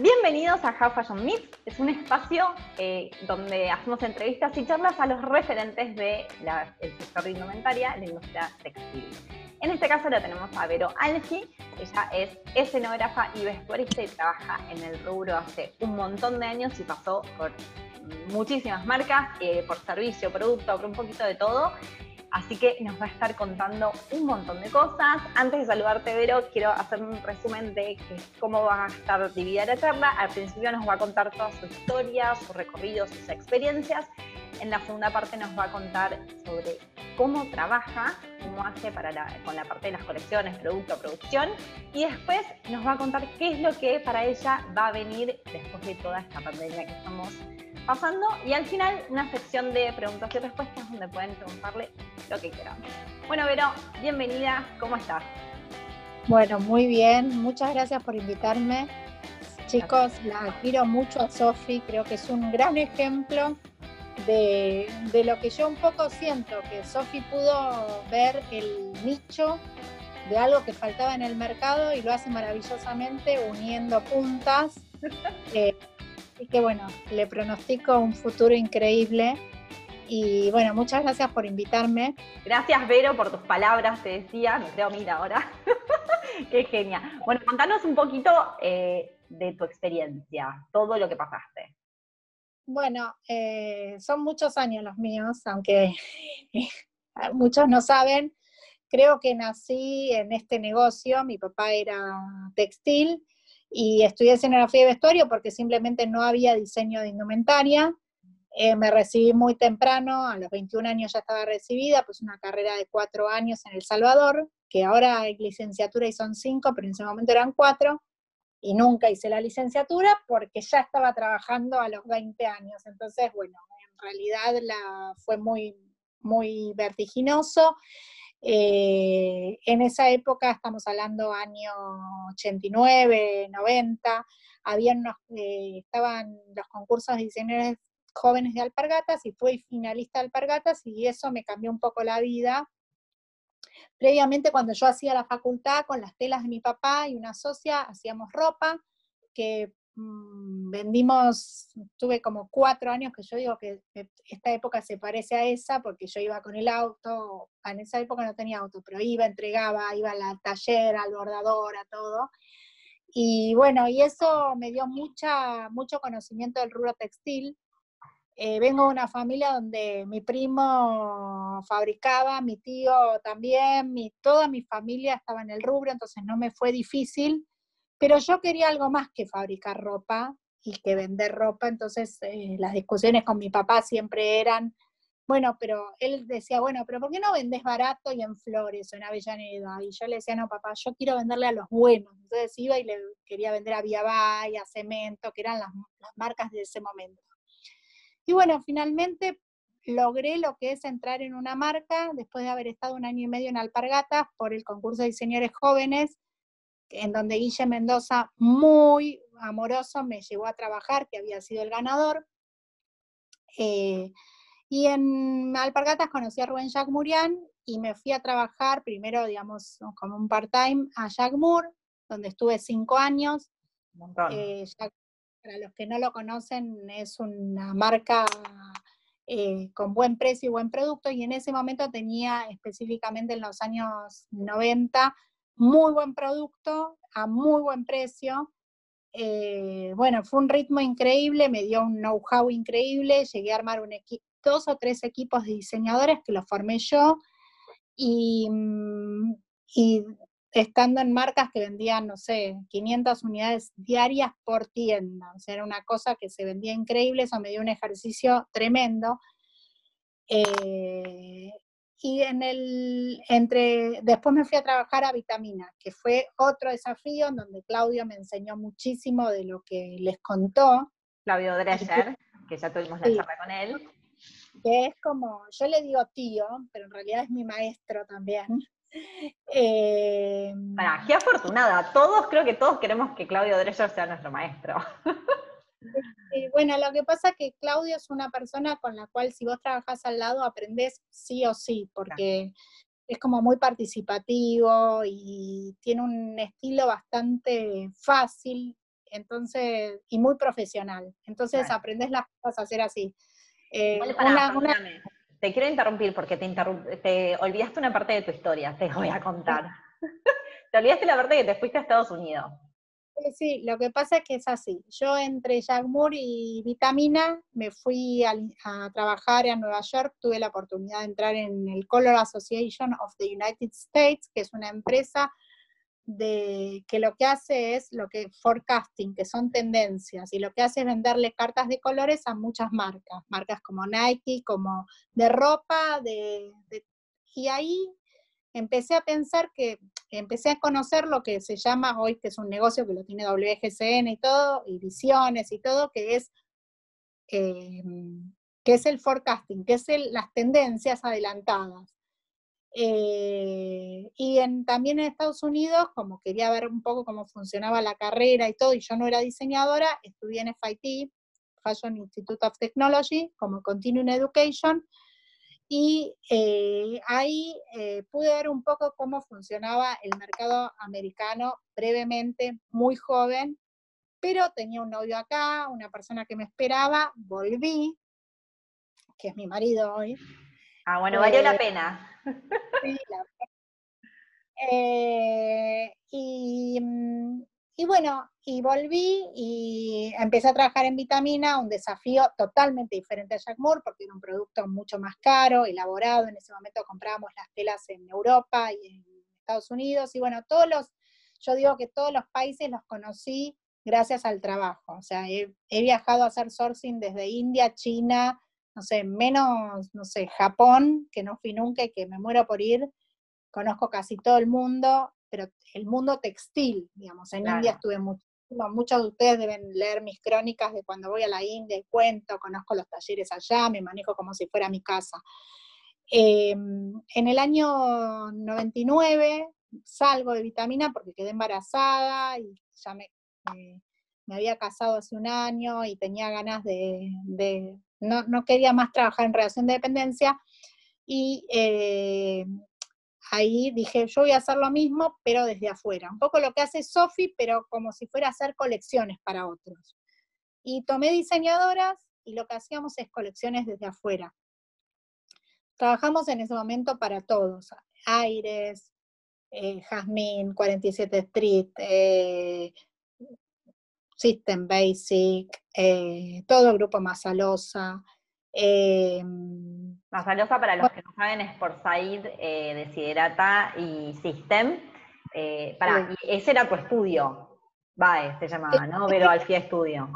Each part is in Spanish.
Bienvenidos a How Fashion Meets. Es un espacio eh, donde hacemos entrevistas y charlas a los referentes del sector de indumentaria, la industria textil. En este caso la tenemos a Vero Algi. Ella es escenógrafa y vestuarista y trabaja en el rubro hace un montón de años y pasó por muchísimas marcas, eh, por servicio, producto, por un poquito de todo. Así que nos va a estar contando un montón de cosas. Antes de saludarte, Vero, quiero hacer un resumen de cómo va a estar dividida la charla. Al principio nos va a contar toda su historia, su recorrido, sus experiencias. En la segunda parte nos va a contar sobre cómo trabaja, cómo hace para con la parte de las colecciones, producto, producción. Y después nos va a contar qué es lo que para ella va a venir después de toda esta pandemia que estamos pasando y al final una sección de preguntas y respuestas donde pueden preguntarle lo que quieran. Bueno, Vero, bienvenida, ¿cómo estás? Bueno, muy bien, muchas gracias por invitarme. Chicos, la admiro mucho a Sofi, creo que es un gran ejemplo de, de lo que yo un poco siento, que Sofi pudo ver el nicho de algo que faltaba en el mercado y lo hace maravillosamente uniendo puntas. Eh, Así que bueno, le pronostico un futuro increíble. Y bueno, muchas gracias por invitarme. Gracias, Vero, por tus palabras, te decía, me creo mira ahora. Qué genial. Bueno, contanos un poquito eh, de tu experiencia, todo lo que pasaste. Bueno, eh, son muchos años los míos, aunque muchos no saben. Creo que nací en este negocio, mi papá era textil y estudié escenografía y vestuario porque simplemente no había diseño de indumentaria. Eh, me recibí muy temprano, a los 21 años ya estaba recibida, pues una carrera de cuatro años en El Salvador, que ahora hay licenciatura y son cinco, pero en ese momento eran cuatro, y nunca hice la licenciatura porque ya estaba trabajando a los 20 años. Entonces, bueno, en realidad la, fue muy, muy vertiginoso. Eh, en esa época, estamos hablando año 89, 90, habían unos, eh, estaban los concursos de diseñadores jóvenes de alpargatas y fui finalista de alpargatas y eso me cambió un poco la vida. Previamente, cuando yo hacía la facultad con las telas de mi papá y una socia, hacíamos ropa que Mm, vendimos, tuve como cuatro años que yo digo que esta época se parece a esa porque yo iba con el auto, en esa época no tenía auto, pero iba, entregaba, iba al taller, al bordador, a todo. Y bueno, y eso me dio mucha, mucho conocimiento del rubro textil. Eh, vengo de una familia donde mi primo fabricaba, mi tío también, mi, toda mi familia estaba en el rubro, entonces no me fue difícil pero yo quería algo más que fabricar ropa y que vender ropa, entonces eh, las discusiones con mi papá siempre eran, bueno, pero él decía, bueno, pero ¿por qué no vendes barato y en Flores o en Avellaneda? Y yo le decía, no, papá, yo quiero venderle a los buenos. Entonces iba y le quería vender a Viabay, a Cemento, que eran las, las marcas de ese momento. Y bueno, finalmente logré lo que es entrar en una marca después de haber estado un año y medio en Alpargatas por el concurso de diseñadores jóvenes en donde Guille Mendoza, muy amoroso, me llevó a trabajar, que había sido el ganador. Eh, y en Alpargatas conocí a Rubén Jacques Murian y me fui a trabajar primero, digamos, como un part-time a Jack Moore, donde estuve cinco años. Eh, para los que no lo conocen, es una marca eh, con buen precio y buen producto, y en ese momento tenía específicamente en los años 90 muy buen producto, a muy buen precio. Eh, bueno, fue un ritmo increíble, me dio un know-how increíble, llegué a armar un dos o tres equipos de diseñadores que los formé yo y, mm, estando en marcas que vendían, no sé, 500 unidades diarias por tienda, o sea, era una cosa que se vendía increíble, eso me dio un ejercicio tremendo. Eh, y en el, entre, después me fui a trabajar a Vitamina, que fue otro desafío en donde Claudio me enseñó muchísimo de lo que les contó. Claudio Drescher, que ya tuvimos la charla con él. Que es como, yo le digo tío, pero en realidad es mi maestro también. Eh, qué afortunada. Todos, creo que todos queremos que Claudio Drescher sea nuestro maestro. bueno, lo que pasa es que Claudio es una persona con la cual si vos trabajás al lado aprendés sí o sí, porque es como muy participativo y tiene un estilo bastante fácil entonces, y muy profesional. Entonces aprendes las cosas a hacer así. Eh, te quiero interrumpir porque te, te olvidaste una parte de tu historia, te voy a contar. te olvidaste la parte que te fuiste a Estados Unidos. Sí, lo que pasa es que es así. Yo entre Jagmur y Vitamina me fui a, trabajar a Nueva York, tuve la oportunidad de entrar en el Color Association of the United States, que es una empresa de, que lo que hace es lo que forecasting, que son tendencias, y lo que hace es venderle cartas de colores a muchas marcas, marcas como Nike, como de ropa, de, ahí empecé a pensar que, empecé a conocer lo que se llama hoy, que es un negocio que lo tiene WGCN y todo, y visiones y todo, que es, em, que es el forecasting, que es las tendencias adelantadas. Eh, y en, también en Estados Unidos, como quería ver un poco cómo funcionaba la carrera y todo, y yo no era diseñadora, estudié en FIT, Fashion Institute of Technology, como Continuing Education, y eh, ahí eh, pude ver un poco cómo funcionaba el mercado americano brevemente, muy joven, pero tenía un novio acá, una persona que me esperaba, volví, que es mi marido hoy, Ah, bueno, valió la eh, pena. Sí, la eh, y, mm, y, bueno, y volví y empecé a trabajar en vitamina, un desafío totalmente diferente a Jack Moore, porque era un producto mucho más caro, elaborado. En ese momento comprábamos las telas en Europa y en Estados Unidos. Y bueno, todos los, yo digo que todos los países los conocí gracias al trabajo. O sea, he, he viajado a hacer sourcing desde India, China, no sé, menos, no sé, Japón, que no fui nunca y que me muero por ir, conozco casi todo el mundo, pero el mundo textil, digamos, en India estuve mucho, muchos de ustedes deben leer mis crónicas de cuando voy a la India y cuento, conozco los talleres allá, me manejo como si fuera mi casa. Em, en el año 99 salgo de vitamina porque quedé embarazada y ya me, me había casado hace un año y tenía ganas de, no, quería más trabajar en relación de dependencia y eh, ahí dije, yo voy a hacer lo mismo, pero desde afuera. Un poco lo que hace Sofi, pero como si fuera hacer colecciones para otros. Y tomé diseñadoras y lo que hacíamos es colecciones desde afuera. Trabajamos en ese momento para todos, Aires, eh, Jasmine, 47 Street, eh, System Basic, eh, todo el grupo Masalosa. Eh, Masalosa, para los que no saben, es por Said, eh, Desiderata y System. Eh, para, ese era tu estudio, VAE se llamaba, ¿no? Vero Alfía Estudio.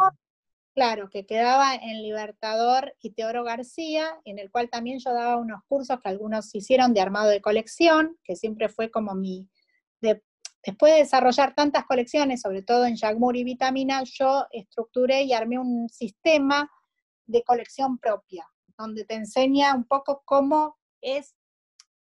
Claro, que quedaba en Libertador y Teoro García, en el cual también yo daba unos cursos que algunos hicieron de armado de colección, que siempre fue como mi, de Después de desarrollar tantas colecciones, sobre todo en Jagmur y Vitamina, yo estructuré y armé un sistema de colección propia, donde te enseña un poco cómo es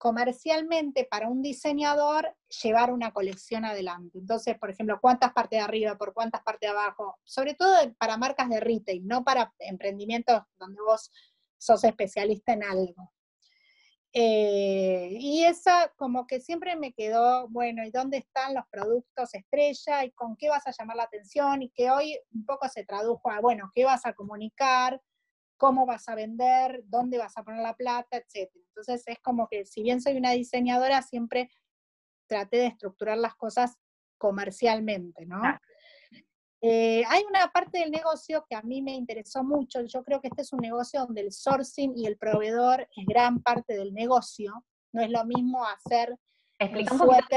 comercialmente para un diseñador llevar una colección adelante. Entonces, por ejemplo, cuántas partes de arriba, por cuántas partes de abajo, sobre todo para marcas de retail, no para emprendimientos donde vos sos especialista en algo. Eh, y esa como que siempre me quedó, bueno, ¿y dónde están los productos estrella? ¿Y con qué vas a llamar la atención? Y que hoy un poco se tradujo a, bueno, ¿qué vas a comunicar? ¿Cómo vas a vender? ¿Dónde vas a poner la plata? Etcétera. Entonces es como que si bien soy una diseñadora, siempre traté de estructurar las cosas comercialmente, ¿no? Eh, hay una parte del negocio que a mí me interesó mucho. Yo creo que este es un negocio donde el sourcing y el proveedor es gran parte del negocio. No es lo mismo hacer explica un, poquito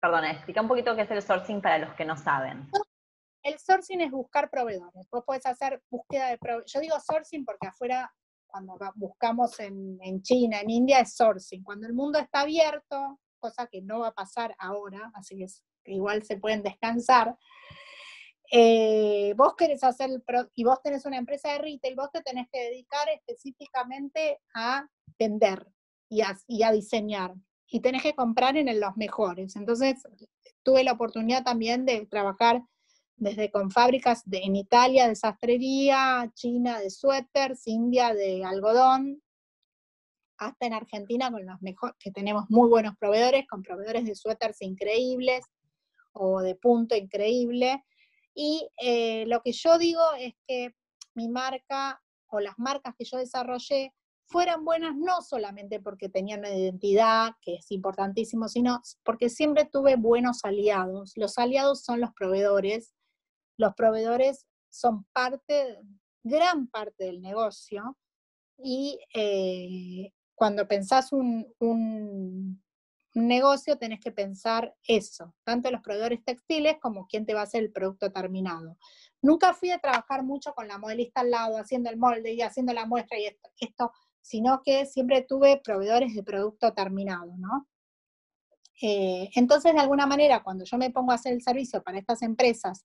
perdón, explica un poquito qué es el sourcing para los que no saben. El sourcing es buscar proveedores. Vos podés hacer búsqueda de proveedores. Yo digo sourcing porque afuera, cuando buscamos en, en China, en India, es sourcing. Cuando el mundo está abierto, cosa que no va a pasar ahora, así que igual se pueden descansar, eh, vos querés hacer, el y vos tenés una empresa de retail, vos te tenés que dedicar específicamente a vender y a, diseñar. Y tenés que comprar en los mejores. Entonces, tuve la oportunidad también de trabajar desde con fábricas de, en Italia de sastrería, China de suéteres, India de algodón, hasta en Argentina con los mejores, que tenemos muy buenos proveedores, con proveedores de suéteres increíbles o de punto increíble. Y eh, lo que yo digo es que mi marca o las marcas que yo desarrollé fueran buenas no solamente porque tenían una identidad, que es importantísimo, sino porque siempre tuve buenos aliados. Los aliados son los proveedores. Los proveedores son parte, gran parte del negocio. Y eh, cuando pensás un, negocio, tenés que pensar eso, tanto los proveedores textiles como quién te va a hacer el producto terminado. Nunca fui a trabajar mucho con la modelista al lado, haciendo el molde y haciendo la muestra y esto, esto sino que siempre tuve proveedores de producto terminado, ¿no? Eh, entonces, de alguna manera, cuando yo me pongo a hacer el servicio para estas empresas,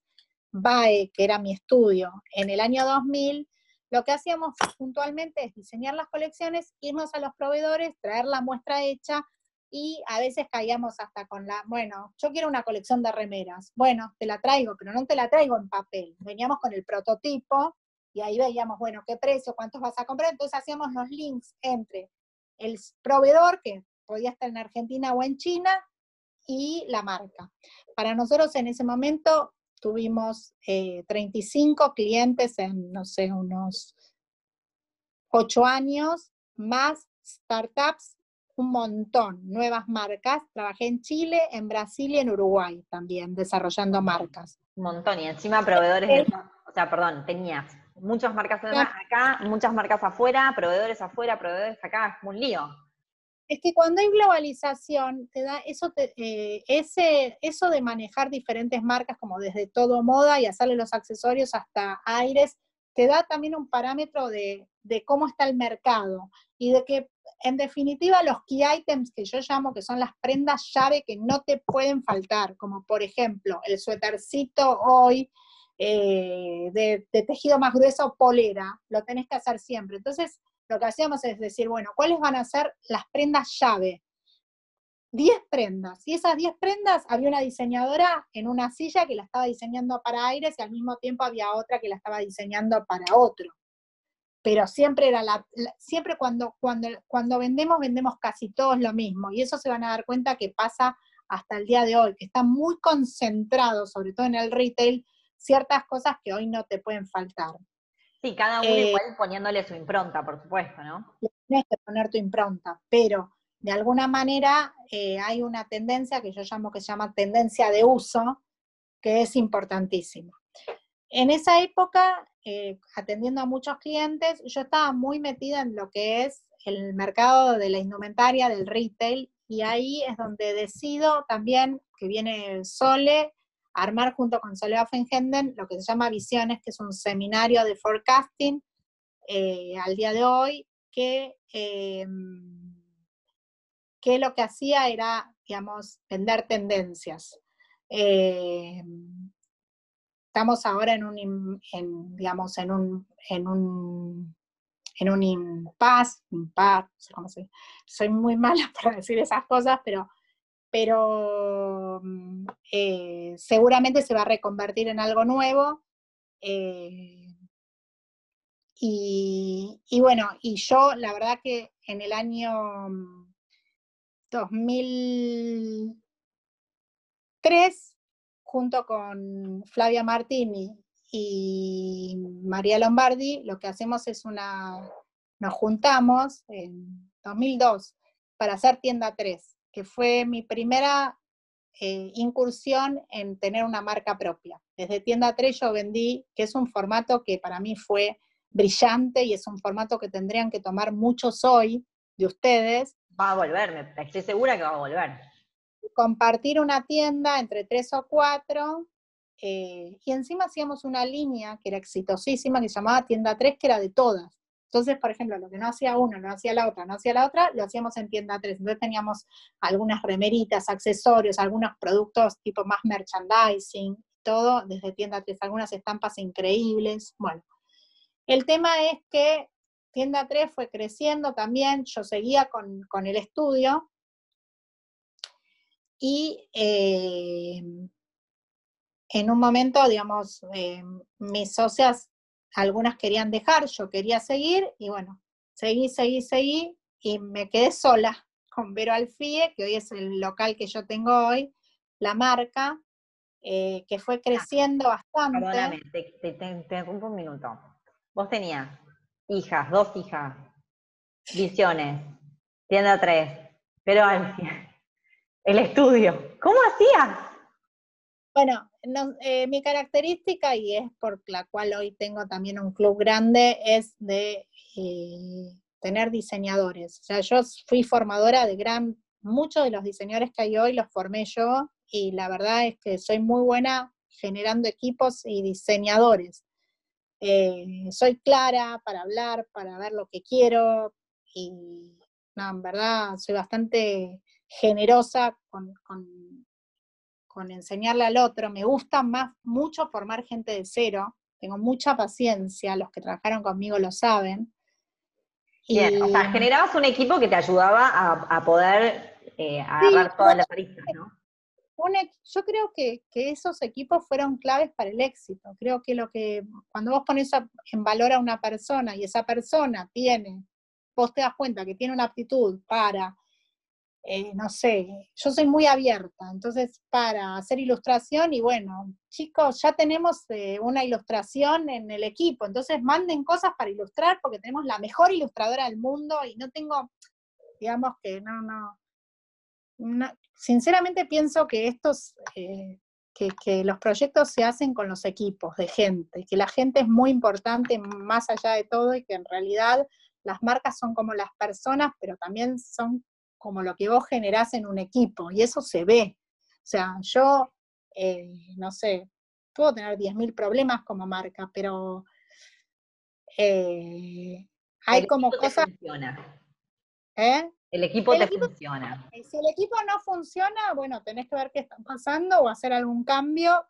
BAE, que era mi estudio, en el año 2000, lo que hacíamos puntualmente es diseñar las colecciones, irnos a los proveedores, traer la muestra hecha y a veces caíamos hasta con la, bueno, yo quiero una colección de remeras, bueno, te la traigo, pero no te la traigo en papel, veníamos con el prototipo y ahí veíamos, bueno, qué precio, cuántos vas a comprar, entonces hacíamos los links entre el proveedor, que podía estar en Argentina o en China, y la marca. Para nosotros en ese momento tuvimos 35 eh, clientes en, no sé, unos 8 años, más startups, un montón, nuevas marcas. Trabajé en Chile, en Brasil y en Uruguay también, desarrollando marcas. Un montón, y encima proveedores, de, o sea, perdón, tenías muchas marcas acá, muchas marcas afuera, proveedores afuera, proveedores acá, es un lío es que cuando hay globalización, te da eso, eh, eso de manejar diferentes marcas, como desde todo moda y hacerle los accesorios hasta aires, te da también un parámetro de, de, cómo está el mercado y de que, en definitiva, los key items que yo llamo, que son las prendas llave que no te pueden faltar, como por ejemplo el suétercito hoy eh, de, de tejido más grueso, polera, lo tenés que hacer siempre. Entonces, lo que hacíamos es decir, bueno, ¿cuáles van a ser las prendas llave? 10 prendas. Y esas 10 prendas había una diseñadora en una silla que la estaba diseñando para aires y al mismo tiempo había otra que la estaba diseñando para otro. Pero siempre era la, siempre cuando, cuando, cuando vendemos, vendemos casi todos lo mismo. Y eso se van a dar cuenta que pasa hasta el día de hoy, que está muy concentrado, sobre todo en el retail, ciertas cosas que hoy no te pueden faltar. Sí, cada uno eh, igual poniéndole su impronta, por supuesto, ¿no? Tienes que poner tu impronta, pero de alguna manera eh, hay una tendencia que yo llamo que se llama tendencia de uso, que es importantísima. En esa época, eh, atendiendo a muchos clientes, yo estaba muy metida en lo que es el mercado de la indumentaria, del retail, y ahí es donde decido también que viene Sole armar junto con Soledad Fenhenden lo que se llama Visiones, que es un seminario de forecasting eh, al día de hoy, que, eh, que lo que hacía era, digamos, vender tendencias. Eh, estamos ahora en un, digamos, en un, en un, en un impasse, soy muy mala para decir esas cosas, pero pero mm, eh, seguramente se va a reconvertir en algo nuevo. Eh, y, bueno, y yo la verdad que en el año 2003, junto con Flavia Martini y María Lombardi, lo que hacemos es una, nos juntamos en 2002 para hacer tienda 3 que fue mi primera eh, incursión en tener una marca propia. Desde Tienda 3 yo vendí, que es un formato que para mí fue brillante y es un formato que tendrían que tomar muchos hoy de ustedes. Va a volver, estoy segura que va a volver. Compartir una tienda entre tres o cuatro, eh, y encima hacíamos una línea que era exitosísima, que se llamaba Tienda 3, que era de todas. Entonces, por ejemplo, lo que no hacía uno, no hacía la otra, no hacía la otra, lo hacíamos en tienda 3. Entonces teníamos algunas remeritas, accesorios, algunos productos tipo más merchandising, todo desde tienda 3, algunas estampas increíbles. Bueno, el tema es que tienda 3 fue creciendo también, yo seguía con, el estudio y eh, en un momento, digamos, eh, mis socias algunas querían dejar, yo quería seguir, y bueno, seguí, seguí, seguí, y me quedé sola con Vero Alfie, que hoy es el local que yo tengo hoy, la marca, eh, que fue creciendo bastante. Perdóname, te, te, te interrumpo un minuto. Vos tenías hijas, dos hijas, visiones, tienda 3, pero el estudio, ¿cómo hacías? Bueno, eh, mi característica, y es por la cual hoy tengo también un club grande, es de eh, tener diseñadores. O sea, yo fui formadora de gran, muchos de los diseñadores que hay hoy los formé yo, y la verdad es que soy muy buena generando equipos y diseñadores. Eh, soy clara para hablar, para ver lo que quiero, y no, en verdad soy bastante generosa con, enseñarle al otro. Me gusta más mucho formar gente de cero. Tengo mucha paciencia, los que trabajaron conmigo lo saben. Bien, o sea, generabas un equipo que te ayudaba a, poder eh, agarrar todas las aristas, ¿no? yo creo que, que, esos equipos fueron claves para el éxito. Creo que lo que, cuando vos pones en valor a una persona y esa persona tiene, vos te das cuenta que tiene una aptitud para eh, no sé, yo soy muy abierta, entonces para hacer ilustración y bueno, chicos, ya tenemos eh, una ilustración en el equipo, entonces manden cosas para ilustrar porque tenemos la mejor ilustradora del mundo y no tengo, digamos que no, no, sinceramente pienso que estos, eh, que los proyectos se hacen con los equipos de gente, que la gente es muy importante más allá de todo y que en realidad las marcas son como las personas, pero también son como lo que vos generás en un equipo, y eso se ve. O sea, yo, eh, no sé, puedo tener 10.000 problemas como marca, pero eh, hay como cosas... Funciona. ¿Eh? El equipo te funciona. Si el equipo no funciona, bueno, tenés que ver qué está pasando o hacer algún cambio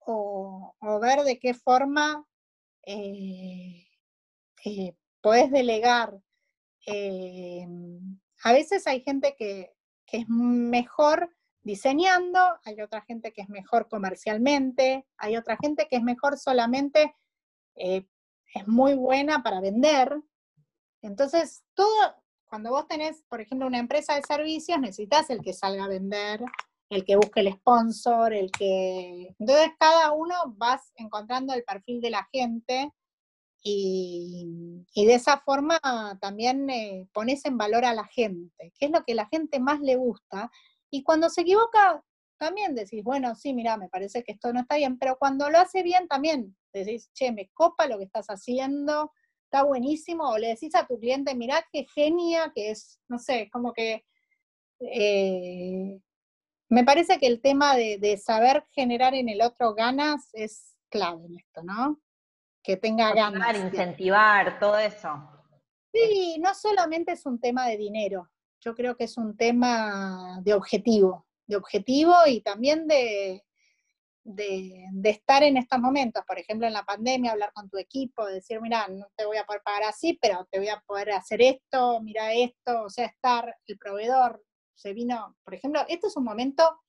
o, ver de qué forma podés delegar a veces hay gente que, es mejor diseñando, hay otra gente que es mejor comercialmente, hay otra gente que es mejor solamente, eh, es muy buena para vender. Entonces, todo, cuando vos tenés, por ejemplo, una empresa de servicios, necesitas el que salga a vender, el que busque el sponsor, el que... Entonces, cada uno vas encontrando el perfil de la gente y, de esa forma también eh, pones en valor a la gente, que es lo que la gente más le gusta. Y cuando se equivoca, también decís, bueno, sí, mira, me parece que esto no está bien, pero cuando lo hace bien también decís, che, me copa lo que estás haciendo, está buenísimo, o le decís a tu cliente, mirá qué genia que es, no sé, como que eh, me parece que el tema de, de, saber generar en el otro ganas es clave en esto, ¿no? Que tenga ganas. incentivar, todo eso. Sí, no solamente es un tema de dinero, yo creo que es un tema de objetivo, de objetivo y también de, de, estar en estos momentos, por ejemplo, en la pandemia, hablar con tu equipo, decir, mira, no te voy a poder pagar así, pero te voy a poder hacer esto, mira esto, o sea, estar, el proveedor se vino, por ejemplo, este es un momento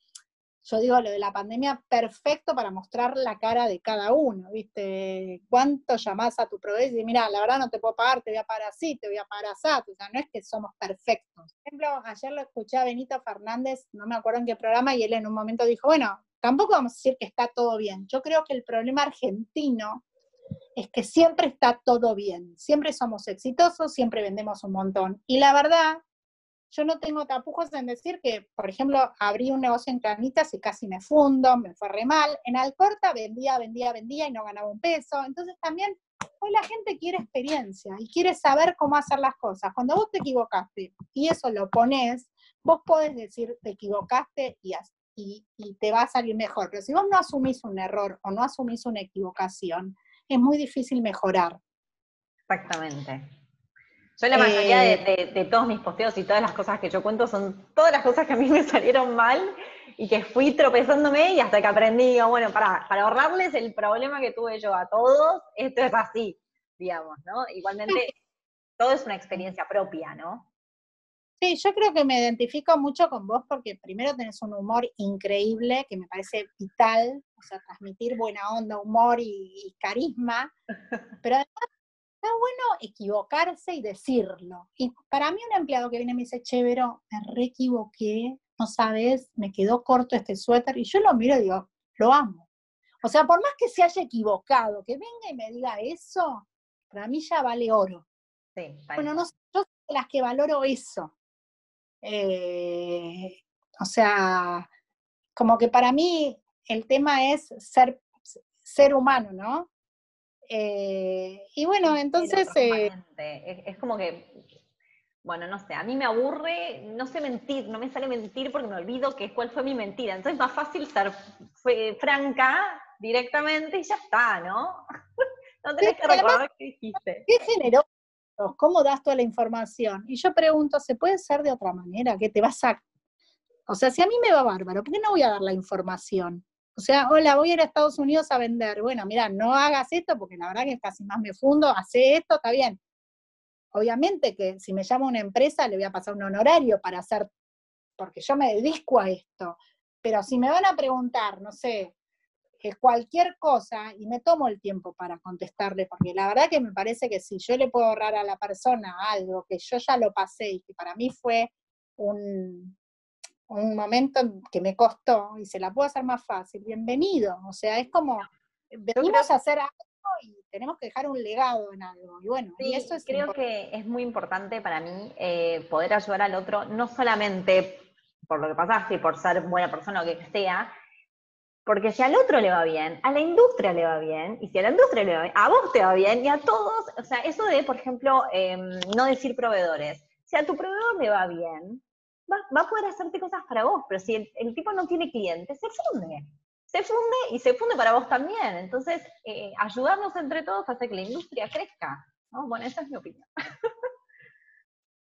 yo digo lo de la pandemia, perfecto para mostrar la cara de cada uno, ¿viste? ¿Cuánto llamás a tu proveedor y dices, mira, la verdad no te puedo pagar, te voy a pagar así, te voy a pagar así? O sea, no es que somos perfectos. Por ejemplo, ayer lo escuché a Benito Fernández, no me acuerdo en qué programa, y él en un momento dijo, bueno, tampoco vamos a decir que está todo bien. Yo creo que el problema argentino es que siempre está todo bien, siempre somos exitosos, siempre vendemos un montón. Y la verdad yo no tengo tapujos en decir que, por ejemplo, abrí un negocio en Canitas y casi me fundo, me fue re mal. En Alcorta vendía, vendía, vendía y no ganaba un peso. Entonces también hoy la gente quiere experiencia y quiere saber cómo hacer las cosas. Cuando vos te equivocaste y eso lo pones, vos podés decir te equivocaste y, y, y te va a salir mejor. Pero si vos no asumís un error o no asumís una equivocación, es muy difícil mejorar. Exactamente. Yo la mayoría eh, de, todos mis posteos y todas las cosas que yo cuento son todas las cosas que a mí me salieron mal y que fui tropezándome y hasta que aprendí, digo, bueno, para, para ahorrarles el problema que tuve yo a todos, esto es así, digamos, ¿no? Igualmente, todo es una experiencia propia, ¿no? Sí, yo creo que me identifico mucho con vos porque primero tenés un humor increíble que me parece vital, o sea, transmitir buena onda, humor y, y carisma, pero además está bueno equivocarse y decirlo. Y para mí un empleado que viene y me dice, chévero, me re equivoqué, no sabes, me quedó corto este suéter, y yo lo miro y digo, lo amo. O sea, por más que se haya equivocado, que venga y me diga eso, para mí ya vale oro. Sí, bueno, no, yo soy de las que valoro eso. Eh, o sea, como que para mí el tema es ser, ser humano, ¿no? Eh, y bueno, entonces... Eh, es, como que, bueno, no sé, a mí me aburre, no sé mentir, no me sale mentir porque me olvido que cuál fue mi mentira. Entonces es más fácil ser franca directamente y ya está, ¿no? no tenés que recordar qué dijiste. ¿Qué generó? ¿Cómo das toda la información? Y yo pregunto, ¿se puede ser de otra manera? ¿Qué te vas a o sea, si a mí me va bárbaro, ¿por qué no voy a dar la información? O sea, hola, voy a ir a Estados Unidos a vender. Bueno, mira, no hagas esto porque la verdad que casi más me fundo, hace esto, está bien. Obviamente que si me llama una empresa le voy a pasar un honorario para hacer, porque yo me dedico a esto. Pero si me van a preguntar, no sé, eh, cualquier cosa y me tomo el tiempo para contestarle, porque la verdad que me parece que si yo le puedo ahorrar a la persona algo que yo ya lo pasé y que para mí fue un, un momento que me costó y se la puedo hacer más fácil, bienvenido. O sea, es como, venimos a hacer algo y tenemos que dejar un legado en algo. Y bueno, y eso es creo que es muy importante para mí eh, poder ayudar al otro, no solamente por lo que pasaste y por ser buena persona o que sea, porque si al otro le va bien, a la industria le va bien, y si a la industria le va bien, a vos te va bien, y a todos, o sea, eso de, por ejemplo, em, no decir proveedores, si a tu proveedor le va bien, va, a poder hacerte cosas para vos, pero si el, tipo no tiene clientes, se funde. Se funde y se funde para vos también. Entonces, eh, ayudarnos entre todos hace que la industria crezca. Bueno, esa es mi opinión.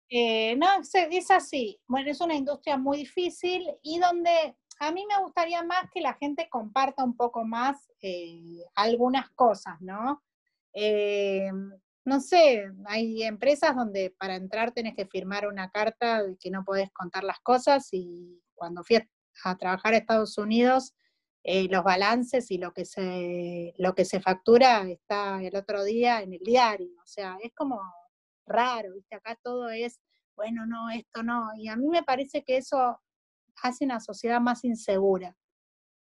Eh, no, es así. Bueno, es una industria muy difícil y donde a mí me gustaría más que la gente comparta un poco más eh, algunas cosas, ¿no? No sé, hay empresas donde para entrar tenés que firmar una carta de que no podés contar las cosas y cuando fui a trabajar a Estados Unidos, eh, los balances y lo que, se, lo que se factura está el otro día en el diario. O sea, es como raro, ¿viste? Acá todo es, bueno, no, esto no. Y a mí me parece que eso hace una sociedad más insegura.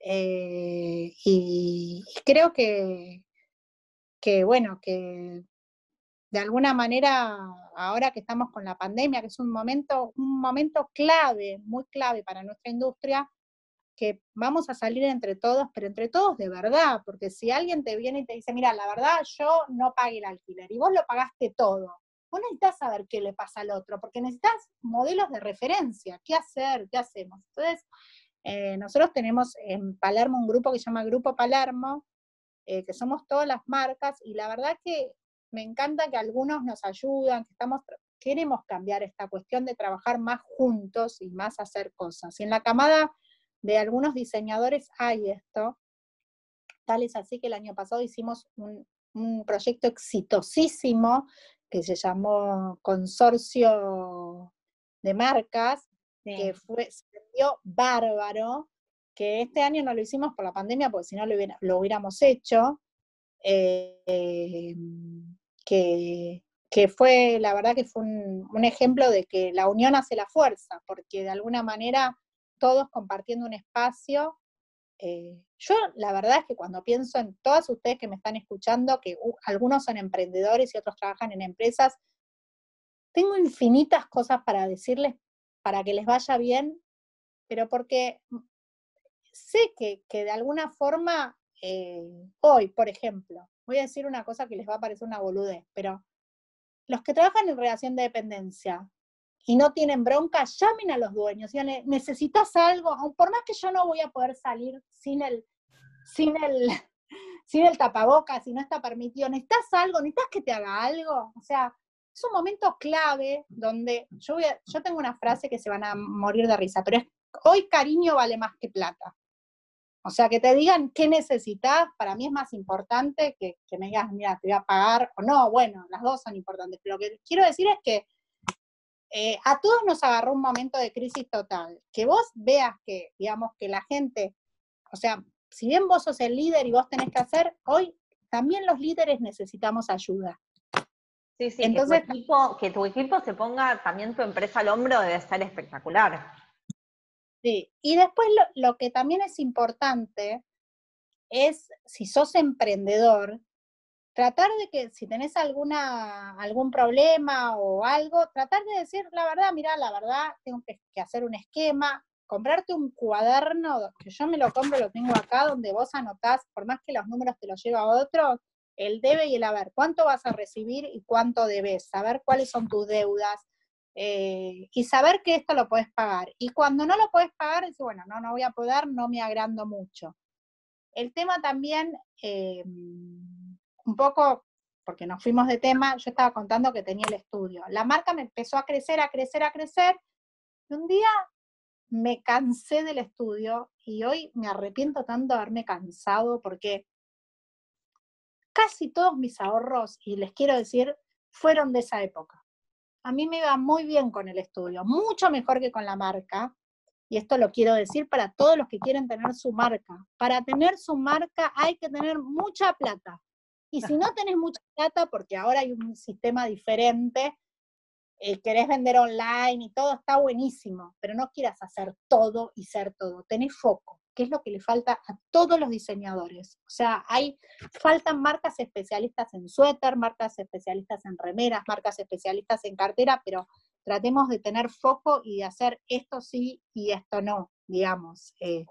Eh, y creo que, que, bueno, que de alguna manera, ahora que estamos con la pandemia, que es un momento, un momento clave, muy clave para nuestra industria, que vamos a salir entre todos, pero entre todos de verdad, porque si alguien te viene y te dice, mira, la verdad yo no pagué el alquiler y vos lo pagaste todo, vos necesitas saber qué le pasa al otro, porque necesitas modelos de referencia, qué hacer, qué hacemos. Entonces, eh, nosotros tenemos en Palermo un grupo que se llama Grupo Palermo, eh, que somos todas las marcas, y la verdad que me encanta que algunos nos ayudan, que estamos, queremos cambiar esta cuestión de trabajar más juntos y más hacer cosas. Y en la camada de algunos diseñadores hay esto. Tal es así que el año pasado hicimos un, proyecto exitosísimo que se llamó Consorcio de Marcas, que fue, se vendió bárbaro, que este año no lo hicimos por la pandemia, porque si no lo, lo hubiéramos hecho. Eh, que, fue, la verdad que fue un, ejemplo de que la unión hace la fuerza, porque de alguna manera todos compartiendo un espacio, eh, yo la verdad es que cuando pienso en todas ustedes que me están escuchando, que algunos son emprendedores y otros trabajan en empresas, tengo infinitas cosas para decirles para que les vaya bien, pero porque sé que, de alguna forma, eh, hoy, por ejemplo, voy a decir una cosa que les va a parecer una boludez, pero los que trabajan en relación de dependencia y no tienen bronca, llamen a los dueños, díganle, necesitas algo, por más que yo no voy a poder salir sin el, sin el, sin el tapabocas, si no está permitido, necesitas algo, necesitas que te haga algo, o sea, es un momento clave donde yo, voy yo tengo una frase que se van a morir de risa, pero es, hoy cariño vale más que plata. O sea, que te digan qué necesitas, para mí es más importante que, que, me digas, mira, te voy a pagar o no. Bueno, las dos son importantes, pero lo que quiero decir es que eh, a todos nos agarró un momento de crisis total. Que vos veas que, digamos, que la gente, o sea, si bien vos sos el líder y vos tenés que hacer, hoy también los líderes necesitamos ayuda. Sí, sí, Entonces, que, tu equipo, que tu equipo se ponga también tu empresa al hombro debe ser espectacular. Sí, y después lo, que también es importante es, si sos emprendedor, tratar de que si tenés alguna, algún problema o algo, tratar de decir la verdad, mira, la verdad, tengo que, que, hacer un esquema, comprarte un cuaderno, que yo me lo compro, lo tengo acá, donde vos anotás, por más que los números te los lleva otro, el debe y el haber, cuánto vas a recibir y cuánto debes, saber cuáles son tus deudas, eh, y saber que esto lo puedes pagar. Y cuando no lo puedes pagar, dices, bueno, no, no voy a poder, no me agrando mucho. El tema también, eh, un poco, porque nos fuimos de tema, yo estaba contando que tenía el estudio. La marca me empezó a crecer, a crecer, a crecer. Y un día me cansé del estudio y hoy me arrepiento tanto de haberme cansado porque casi todos mis ahorros, y les quiero decir, fueron de esa época a mí me va muy bien con el estudio, mucho mejor que con la marca. Y esto lo quiero decir para todos los que quieren tener su marca. Para tener su marca hay que tener mucha plata. Y si no tenés mucha plata, porque ahora hay un sistema diferente, eh, querés vender online y todo está buenísimo, pero no quieras hacer todo y ser todo. Tenés foco qué es lo que le falta a todos los diseñadores. O sea, hay, faltan marcas especialistas en suéter, marcas especialistas en remeras, marcas especialistas en cartera, pero tratemos de tener foco y de hacer esto sí y esto no, digamos. Eh.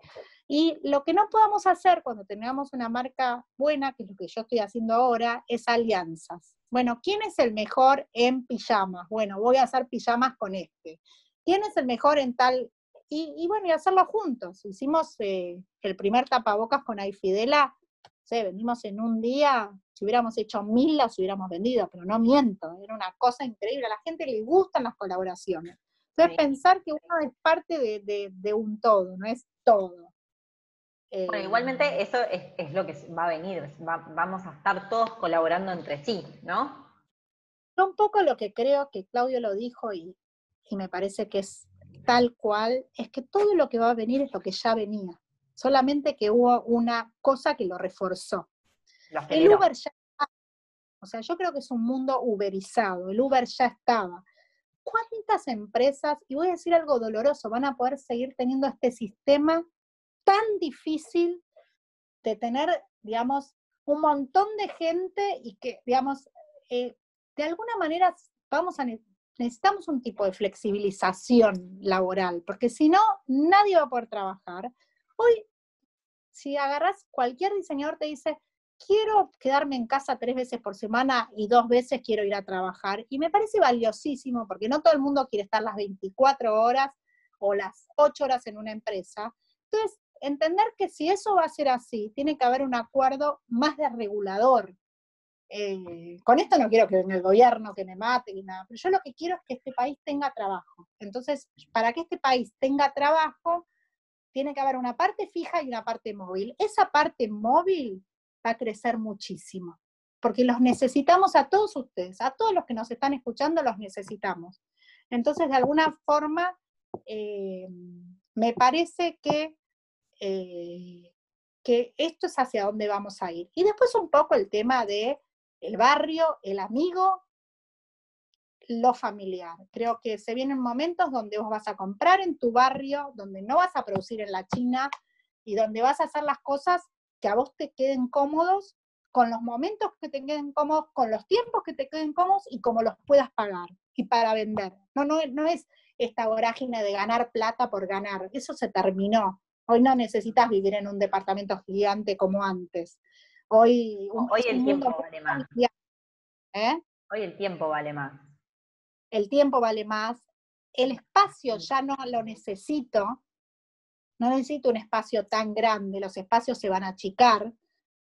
y lo que no podamos hacer cuando tengamos una marca buena, que es lo que yo estoy haciendo ahora, es alianzas. Bueno, ¿quién es el mejor en pijamas? Bueno, voy a hacer pijamas con este. ¿Quién es el mejor en tal y, bueno, y hacerlo juntos. Hicimos eh, el primer tapabocas con Aifidela, sé, vendimos en un día, si hubiéramos hecho mil las hubiéramos vendido, pero no miento, era una cosa increíble, a la gente le gustan las colaboraciones. Entonces pensar que uno es parte de, un todo, no es todo. bueno, eh, igualmente eso es, lo que va a venir, vamos a estar todos colaborando entre sí, ¿no? Un poco lo que creo que Claudio lo dijo y me parece que es tal cual, es que todo lo que va a venir es lo que ya venía, solamente que hubo una cosa que lo reforzó. el Uber ya o sea, yo creo que es un mundo uberizado, el Uber ya estaba. ¿Cuántas empresas, y voy a decir algo doloroso, van a poder seguir teniendo este sistema tan difícil de tener, digamos, un montón de gente y que, digamos, eh, de alguna manera vamos a necesitamos un tipo de flexibilización laboral, porque si no, nadie va a poder trabajar. Hoy, si agarras, cualquier diseñador te dice, quiero quedarme en casa tres veces por semana y dos veces quiero ir a trabajar. Y me parece valiosísimo, porque no todo el mundo quiere estar las 24 horas o las 8 horas en una empresa. Entonces, entender que si eso va a ser así, tiene que haber un acuerdo más de regulador, eh, con esto no quiero que venga el gobierno, que me mate y nada, pero yo lo que quiero es que este país tenga trabajo. Entonces, para que este país tenga trabajo, tiene que haber una parte fija y una parte móvil. Esa parte móvil va a crecer muchísimo, porque los necesitamos a todos ustedes, a todos los que nos están escuchando, los necesitamos. Entonces, de alguna forma, eh, me parece que, eh, que esto es hacia dónde vamos a ir. Y después un poco el tema de el barrio, el amigo, lo familiar. Creo que se vienen momentos donde vos vas a comprar en tu barrio, donde no vas a producir en la China y donde vas a hacer las cosas que a vos te queden cómodos, con los momentos que te queden cómodos, con los tiempos que te queden cómodos y como los puedas pagar y para vender. No, no, no es esta vorágine de ganar plata por ganar, eso se terminó. Hoy no necesitas vivir en un departamento gigante como antes. Hoy, Hoy el tiempo vale más. ¿Eh? Hoy el tiempo vale más. El tiempo vale más. El espacio ya no lo necesito. No necesito un espacio tan grande. Los espacios se van a achicar.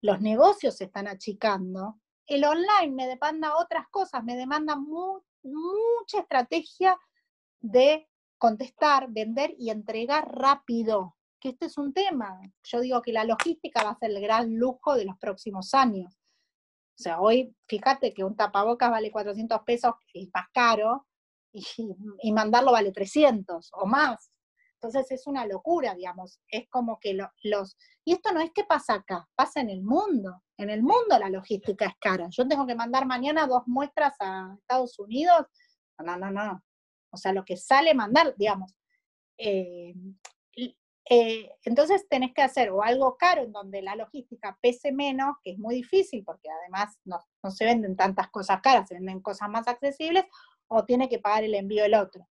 Los negocios se están achicando. El online me demanda otras cosas. Me demanda mucha estrategia de contestar, vender y entregar rápido que este es un tema. Yo digo que la logística va a ser el gran lujo de los próximos años. O sea, hoy, fíjate que un tapabocas vale 400 pesos, es más caro, y, mandarlo vale 300 o más. Entonces es una locura, digamos. Es como que los... Y esto no es que pasa acá, pasa en el mundo. En el mundo la logística es cara. Yo tengo que mandar mañana dos muestras a Estados Unidos. No, no, no. O sea, lo que sale mandar, digamos, eh, Eh, entonces tenés que hacer o algo caro en donde la logística pese menos, que es muy difícil porque además no, se venden tantas cosas caras, se venden cosas más accesibles, o tiene que pagar el envío el otro.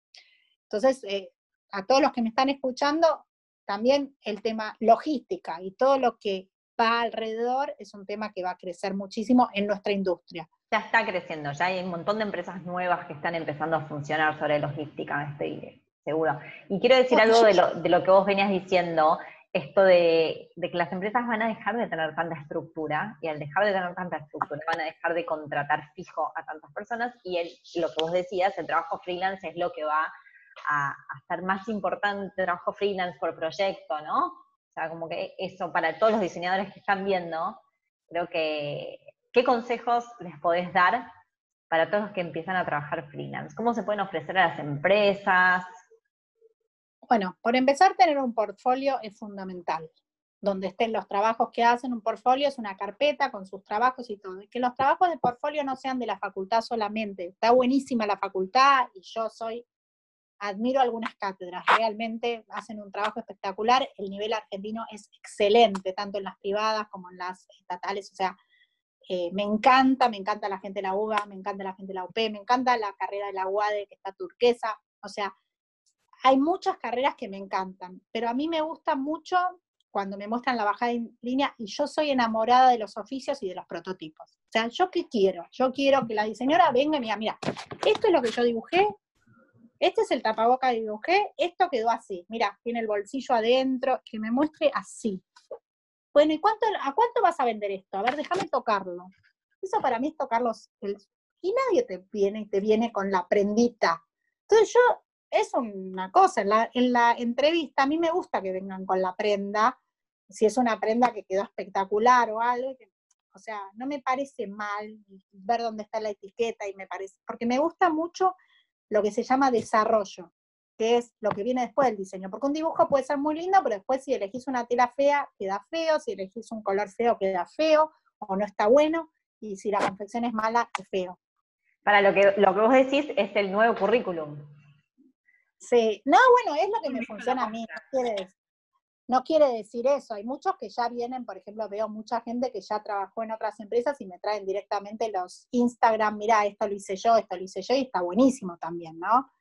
Entonces, eh, a todos los que me están escuchando, también el tema logística y todo lo que va alrededor es un tema que va a crecer muchísimo en nuestra industria. Ya está creciendo, ya hay un montón de empresas nuevas que están empezando a funcionar sobre logística, estoy seguro. Y quiero decir algo de lo, de lo, que vos venías diciendo, esto de, de, que las empresas van a dejar de tener tanta estructura, y al dejar de tener tanta estructura van a dejar de contratar fijo a tantas personas, y el, lo que vos decías, el trabajo freelance es lo que va a, a ser más importante, trabajo freelance por proyecto, ¿no? O sea, como que eso para todos los diseñadores que están viendo, creo que ¿Qué consejos les podés dar para todos los que empiezan a trabajar freelance? ¿Cómo se pueden ofrecer a las empresas? Bueno, por empezar, tener un portfolio es fundamental. Donde estén los trabajos que hacen, un portfolio es una carpeta con sus trabajos y todo. que los trabajos de portfolio no sean de la facultad solamente. Está buenísima la facultad y yo soy, admiro algunas cátedras, realmente hacen un trabajo espectacular. El nivel argentino es excelente, tanto en las privadas como en las estatales. O sea, eh, me encanta, me encanta la gente de la UBA, me encanta la gente de la UP, me encanta la carrera de la UADE que está turquesa, o sea, hay muchas carreras que me encantan, pero a mí me gusta mucho cuando me muestran la bajada en línea y yo soy enamorada de los oficios y de los prototipos. O sea, ¿yo qué quiero? Yo quiero que la diseñadora venga y me diga, mira, esto es lo que yo dibujé, este es el tapaboca que dibujé, esto quedó así, mira, tiene el bolsillo adentro, que me muestre así. Bueno, ¿y cuánto, a cuánto vas a vender esto? A ver, déjame tocarlo. Eso para mí es tocarlos. y nadie te viene y te viene con la prendita. Entonces yo, es una cosa, en la, en la entrevista a mí me gusta que vengan con la prenda, si es una prenda que quedó espectacular o algo, o sea, no me parece mal ver dónde está la etiqueta y me parece, porque me gusta mucho lo que se llama desarrollo que es lo que viene después del diseño. Porque un dibujo puede ser muy lindo, pero después si elegís una tela fea, queda feo, si elegís un color feo, queda feo, o no está bueno, y si la confección es mala, es feo. Para lo que, lo que vos decís es el nuevo currículum. Sí, no, bueno, es lo que me funciona a mí, no quiere, decir, no quiere decir eso. Hay muchos que ya vienen, por ejemplo, veo mucha gente que ya trabajó en otras empresas y me traen directamente los Instagram, mira, esto lo hice yo, esto lo hice yo, y está buenísimo también, ¿no?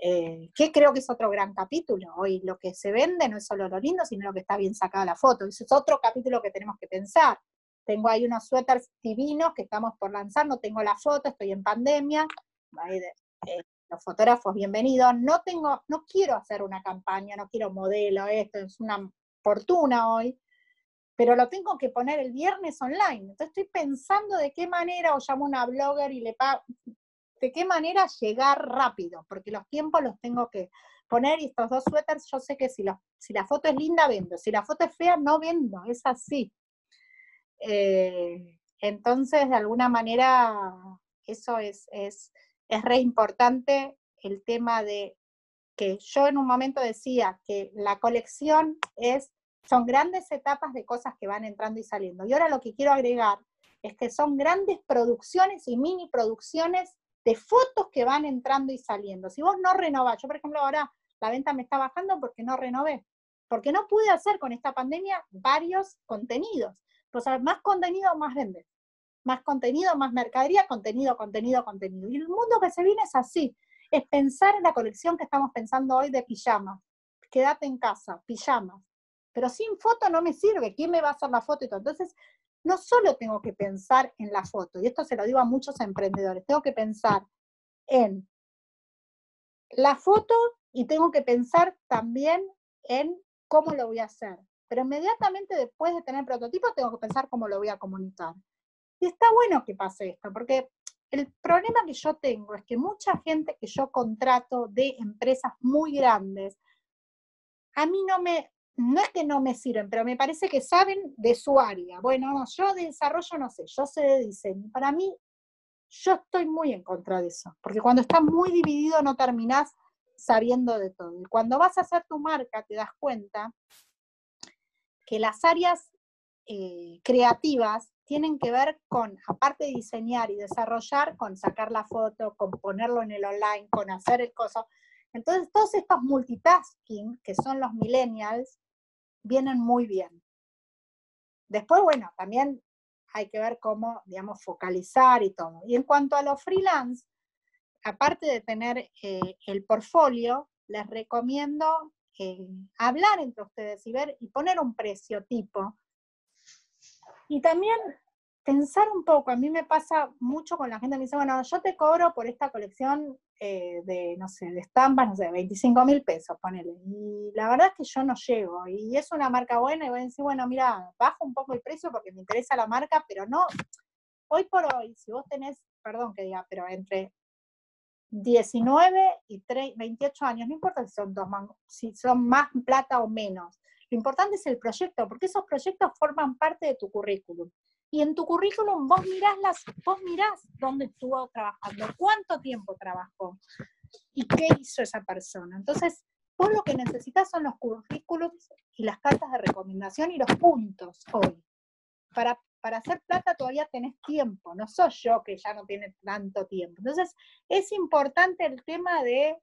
eh, que creo que es otro gran capítulo. Hoy lo que se vende no es solo lo lindo, sino lo que está bien sacada la foto. Ese es otro capítulo que tenemos que pensar. Tengo ahí unos suéteres divinos que estamos por lanzar, no tengo la foto, estoy en pandemia. Eh, los fotógrafos, bienvenidos. No tengo, no quiero hacer una campaña, no quiero modelo, esto es una fortuna hoy, pero lo tengo que poner el viernes online. Entonces estoy pensando de qué manera, o llamo a una blogger y le pago, de qué manera llegar rápido, porque los tiempos los tengo que poner y estos dos suéteres, yo sé que si, la foto es linda, vendo, si la foto es fea, no vendo, es así. Eh, entonces, de alguna manera, eso es, es, es re importante el tema de que yo en un momento decía que la colección es, son grandes etapas de cosas que van entrando y saliendo. Y ahora lo que quiero agregar es que son grandes producciones y mini producciones de fotos que van entrando y saliendo. Si vos no renovás, yo por ejemplo ahora la venta me está bajando porque no renové, porque no pude hacer con esta pandemia varios contenidos. Pues más contenido, más vendes. Más contenido, más mercadería, contenido, contenido, contenido. Y el mundo que se viene es así. Es pensar en la colección que estamos pensando hoy de pijamas. Quédate en casa, pijamas. Pero sin foto no me sirve. ¿Quién me va a hacer la foto y todo? Entonces, no solo tengo que pensar en la foto, y esto se lo digo a muchos emprendedores, tengo que pensar en la foto y tengo que pensar también en cómo lo voy a hacer. Pero inmediatamente después de tener prototipo tengo que pensar cómo lo voy a comunicar. Y está bueno que pase esto, porque el problema que yo tengo es que mucha gente que yo contrato de empresas muy grandes, a mí no me, no es que no me sirven, pero me parece que saben de su área. Bueno, no, yo de desarrollo no sé, yo sé de diseño. Para mí, yo estoy muy en contra de eso, porque cuando estás muy dividido no terminás sabiendo de todo. Y cuando vas a hacer tu marca, te das cuenta que las áreas eh, creativas tienen que ver con, aparte de diseñar y desarrollar, con sacar la foto, con ponerlo en el online, con hacer el coso. Entonces, todos estos multitasking, que son los millennials, vienen muy bien. Después, bueno, también hay que ver cómo, digamos, focalizar y todo. Y en cuanto a los freelance, aparte de tener eh, el portfolio, les recomiendo eh, hablar entre ustedes y ver y poner un precio tipo. Y también pensar un poco, a mí me pasa mucho con la gente me dice, bueno, yo te cobro por esta colección eh, de, no sé, de estampas, no sé, 25 mil pesos, ponele. Y la verdad es que yo no llego, y es una marca buena, y voy a decir, bueno, mira, bajo un poco el precio porque me interesa la marca, pero no, hoy por hoy, si vos tenés, perdón que diga, pero entre 19 y 28 años, no importa si son, dos si son más plata o menos, lo importante es el proyecto, porque esos proyectos forman parte de tu currículum. Y en tu currículum vos mirás, las, vos mirás dónde estuvo trabajando, cuánto tiempo trabajó y qué hizo esa persona. Entonces, vos lo que necesitas son los currículums y las cartas de recomendación y los puntos hoy. Para, para hacer plata todavía tenés tiempo, no soy yo que ya no tiene tanto tiempo. Entonces, es importante el tema de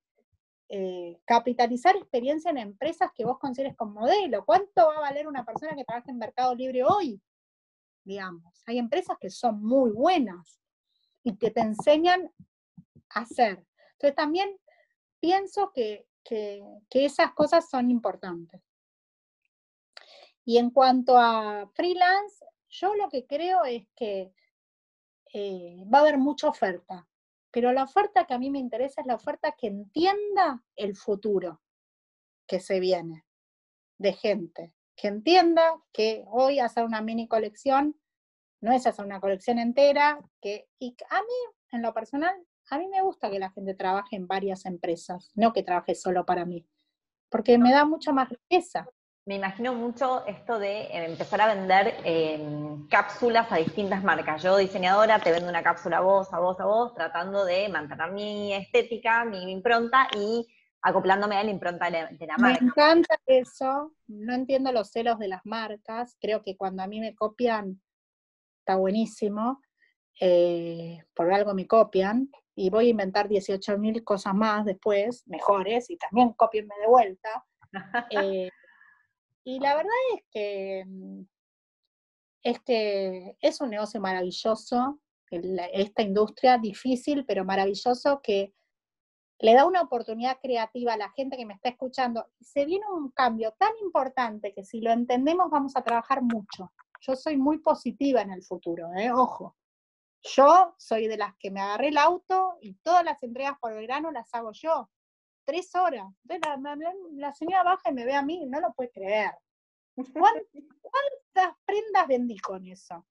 eh, capitalizar experiencia en empresas que vos consideres como modelo. ¿Cuánto va a valer una persona que trabaja en Mercado Libre hoy? digamos. Hay empresas que son muy buenas y que te enseñan a hacer. Entonces también pienso que, esas cosas son importantes. Y en cuanto a freelance, yo lo que creo es que eh, va a haber mucha oferta, pero la oferta que a mí me interesa es la oferta que entienda el futuro que se viene de gente que entienda que hoy hacer una mini colección no es hacer una colección entera, que, y a mí, en lo personal, a mí me gusta que la gente trabaje en varias empresas, no que trabaje solo para mí, porque me da mucha más riqueza. Me imagino mucho esto de eh, empezar a vender em, cápsulas a distintas marcas. Yo, diseñadora, te vendo una cápsula a vos, a vos, a vos, tratando de mantener mi estética, mi impronta y acoplándome a la impronta de la, marca. Me encanta eso, no entiendo los celos de las marcas, creo que cuando a mí me copian está buenísimo, eh, por algo me copian, y voy a inventar 18.000 cosas más después, mejores, y también copienme de vuelta. Eh, y la verdad es que, es que es un negocio maravilloso, esta industria difícil, pero maravilloso, que le da una oportunidad creativa a la gente que me está escuchando se viene un cambio tan importante que si lo entendemos vamos a trabajar mucho. Yo soy muy positiva en el futuro, ¿eh? ojo. Yo soy de las que me agarré el auto y todas las entregas por verano las hago yo. Tres horas. La, señora baja y me ve a mí, no lo puede creer. ¿Cuántas prendas vendí con eso?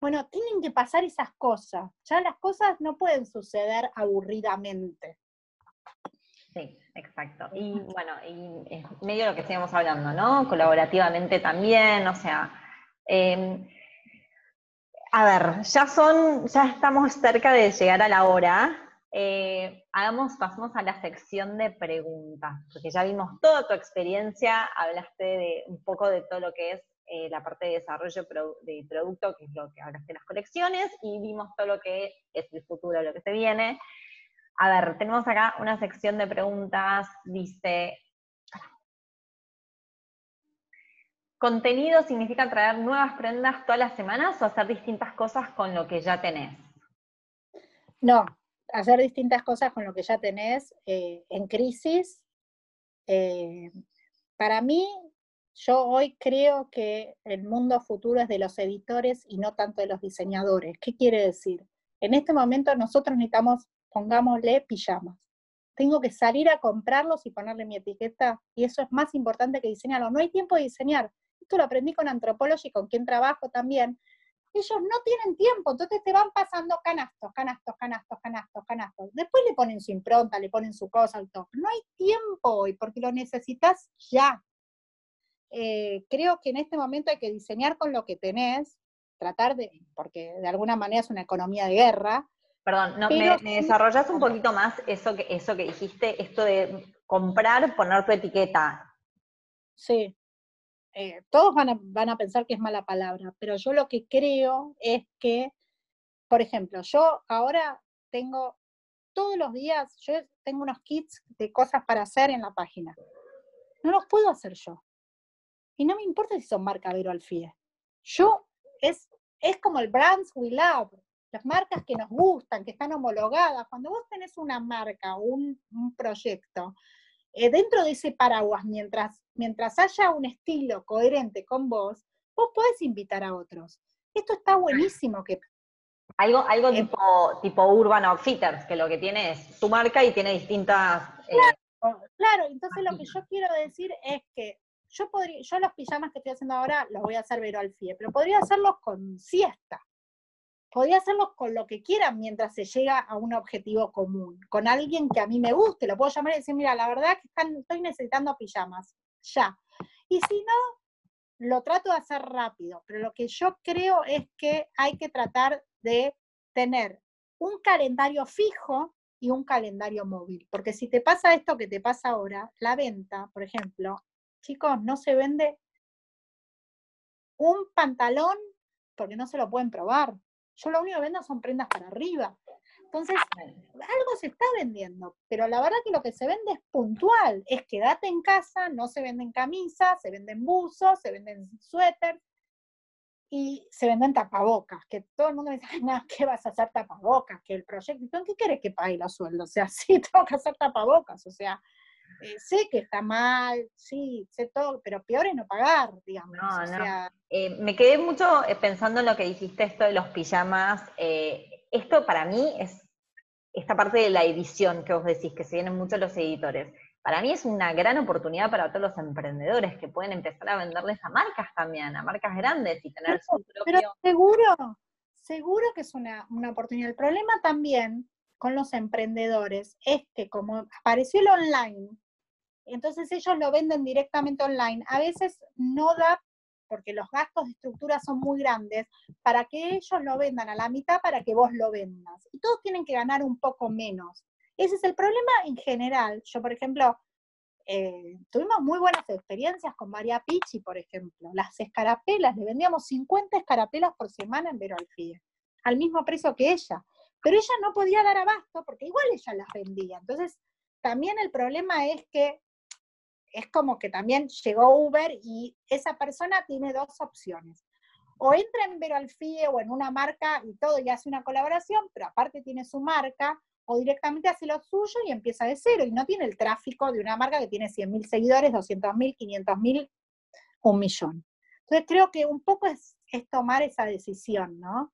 Bueno, tienen que pasar esas cosas. Ya las cosas no pueden suceder aburridamente. Sí, exacto. Y bueno, y es medio lo que estamos hablando, ¿no? Colaborativamente también, o sea, em, a ver, ya son, ya estamos cerca de llegar a la hora. Eh, hagamos, pasemos a la sección de preguntas, porque ya vimos toda tu experiencia, hablaste de un poco de todo lo que es eh, la parte de desarrollo de producto, que es lo que hablaste de las colecciones, y vimos todo lo que es el futuro, lo que se viene. A ver, tenemos acá una sección de preguntas, dice, ¿contenido significa traer nuevas prendas todas las semanas o hacer distintas cosas con lo que ya tenés? No, hacer distintas cosas con lo que ya tenés eh, en crisis. Eh, para mí, yo hoy creo que el mundo futuro es de los editores y no tanto de los diseñadores. ¿Qué quiere decir? En este momento nosotros necesitamos pongámosle pijamas. Tengo que salir a comprarlos y ponerle mi etiqueta, y eso es más importante que diseñarlo. No hay tiempo de diseñar. Esto lo aprendí con Anthropology, con quien trabajo también. Ellos no tienen tiempo, entonces te van pasando canastos, canastos, canastos, canastos, canastos. Después le ponen su impronta, le ponen su cosa y todo. No hay tiempo hoy porque lo necesitas ya. Eh, creo que en este momento hay que diseñar con lo que tenés, tratar de, porque de alguna manera es una economía de guerra, Perdón, no, me, desarrollas un poquito más eso que, eso que dijiste, esto de comprar, poner tu etiqueta. Sí. Eh, todos van a, van a pensar que es mala palabra, pero yo lo que creo es que, por ejemplo, yo ahora tengo todos los días, yo tengo unos kits de cosas para hacer en la página. No los puedo hacer yo. Y no me importa si son marca Vero Alfie. Yo, es, es como el brands we love, las marcas que nos gustan, que están homologadas. Cuando vos tenés una marca o un, proyecto, eh, dentro de ese paraguas, mientras, mientras haya un estilo coherente con vos, vos podés invitar a otros. Esto está buenísimo que algo, algo eh, tipo, tipo Urban Outfitters, que lo que tiene es su marca y tiene distintas. Eh, claro, entonces lo que yo quiero decir es que yo podría, yo los pijamas que estoy haciendo ahora los voy a hacer Vero al FIE, pero podría hacerlos con siesta. Podría hacerlos con lo que quieran mientras se llega a un objetivo común, con alguien que a mí me guste. Lo puedo llamar y decir, mira, la verdad que estoy necesitando pijamas, ya. Y si no, lo trato de hacer rápido, pero lo que yo creo es que hay que tratar de tener un calendario fijo y un calendario móvil. Porque si te pasa esto que te pasa ahora, la venta, por ejemplo, chicos, no se vende un pantalón porque no se lo pueden probar. Yo lo único que vendo son prendas para arriba. Entonces, algo se está vendiendo, pero la verdad que lo que se vende es puntual, es quédate en casa, no se venden camisas, se venden buzos, se venden suéteres, y se venden tapabocas, que todo el mundo dice, no, ¿qué vas a hacer tapabocas? Que el proyecto, ¿en qué quieres que pague los sueldos? O sea, sí, tengo que hacer tapabocas, o sea, eh, sé que está mal, sí, sé todo, pero peor es no pagar, digamos. No, o Sea, eh, me quedé mucho eh, pensando en lo que dijiste, esto de los pijamas. esto para mí es esta parte de la edición que vos decís, que se vienen mucho los editores para mí es una gran oportunidad para todos los emprendedores que pueden empezar a venderles a marcas también, a marcas grandes y tener su propio... Pero seguro, seguro que es una, oportunidad. El problema también con los emprendedores es que como apareció el online, entonces ellos lo venden directamente online, a veces no da, porque los gastos de estructura son muy grandes, para que ellos lo vendan a la mitad para que vos lo vendas. Y todos tienen que ganar un poco menos. Ese es el problema en general. Yo, por ejemplo, eh, tuvimos muy buenas experiencias con María Pichi, por ejemplo. Las escarapelas, le vendíamos 50 escarapelas por semana en Vero Alfie, al mismo precio que ella. Pero ella no podía dar abasto porque igual ella las vendía. Entonces, también el problema es que es como que también llegó Uber y esa persona tiene dos opciones. O entra en Vero Alfie o en una marca y todo y hace una colaboración, pero aparte tiene su marca, o directamente hace lo suyo y empieza de cero y no tiene el tráfico de una marca que tiene 100.000 seguidores, 200.000, 500.000, un millón. Entonces creo que un poco es, tomar esa decisión, ¿no?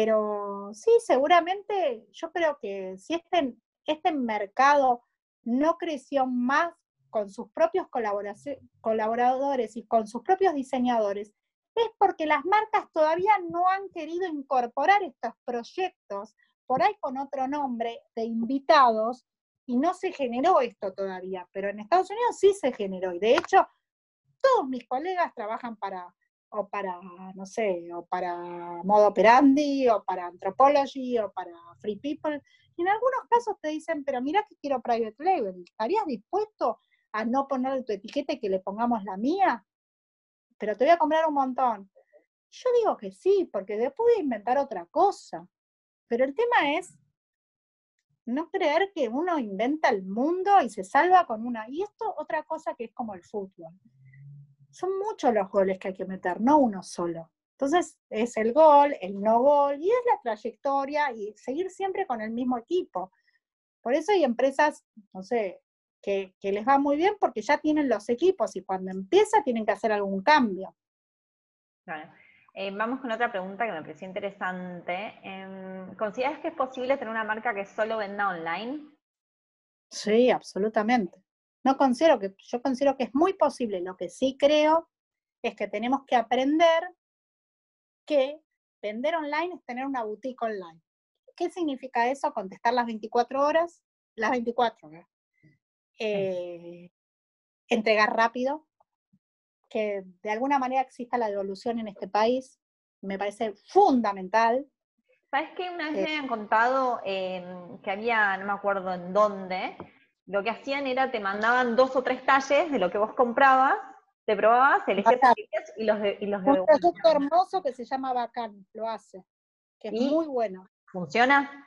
Pero sí, seguramente yo creo que si este, este mercado no creció más con sus propios colaboradores y con sus propios diseñadores, es porque las marcas todavía no han querido incorporar estos proyectos por ahí con otro nombre de invitados, y no se generó esto todavía, pero en Estados Unidos sí se generó, y de hecho todos mis colegas trabajan para, o para, no sé, o para Modo Operandi, o para Anthropology, o para Free People, y en algunos casos te dicen, pero mira que quiero private label, ¿estarías dispuesto a no poner tu etiqueta y que le pongamos la mía? Pero te voy a comprar un montón. Yo digo que sí, porque después voy a inventar otra cosa. Pero el tema es no creer que uno inventa el mundo y se salva con una. Y esto otra cosa que es como el fútbol. Son muchos los goles que hay que meter, no uno solo. Entonces es el gol, el no gol, y es la trayectoria y seguir siempre con el mismo equipo. Por eso hay empresas, no sé, que, que les va muy bien porque ya tienen los equipos y cuando empieza tienen que hacer algún cambio. Claro. Eh, vamos con otra pregunta que me pareció interesante. Em, ¿Consideras que es posible tener una marca que solo venda online? Sí, absolutamente. No considero que, yo considero que es muy posible. Lo que sí creo es que tenemos que aprender que vender online es tener una boutique online. ¿Qué significa eso? Contestar las 24 horas, las 24 horas. Eh, entregar rápido, que de alguna manera exista la devolución en este país, me parece fundamental. ¿Sabes qué? Una vez me habían contado em, que había, no me acuerdo en dónde, lo que hacían era te mandaban dos o tres talles de lo que vos comprabas, te probabas, elegías y los de, y los Un producto hermoso que se llama Bacán, lo hace, que es muy bueno. ¿Funciona?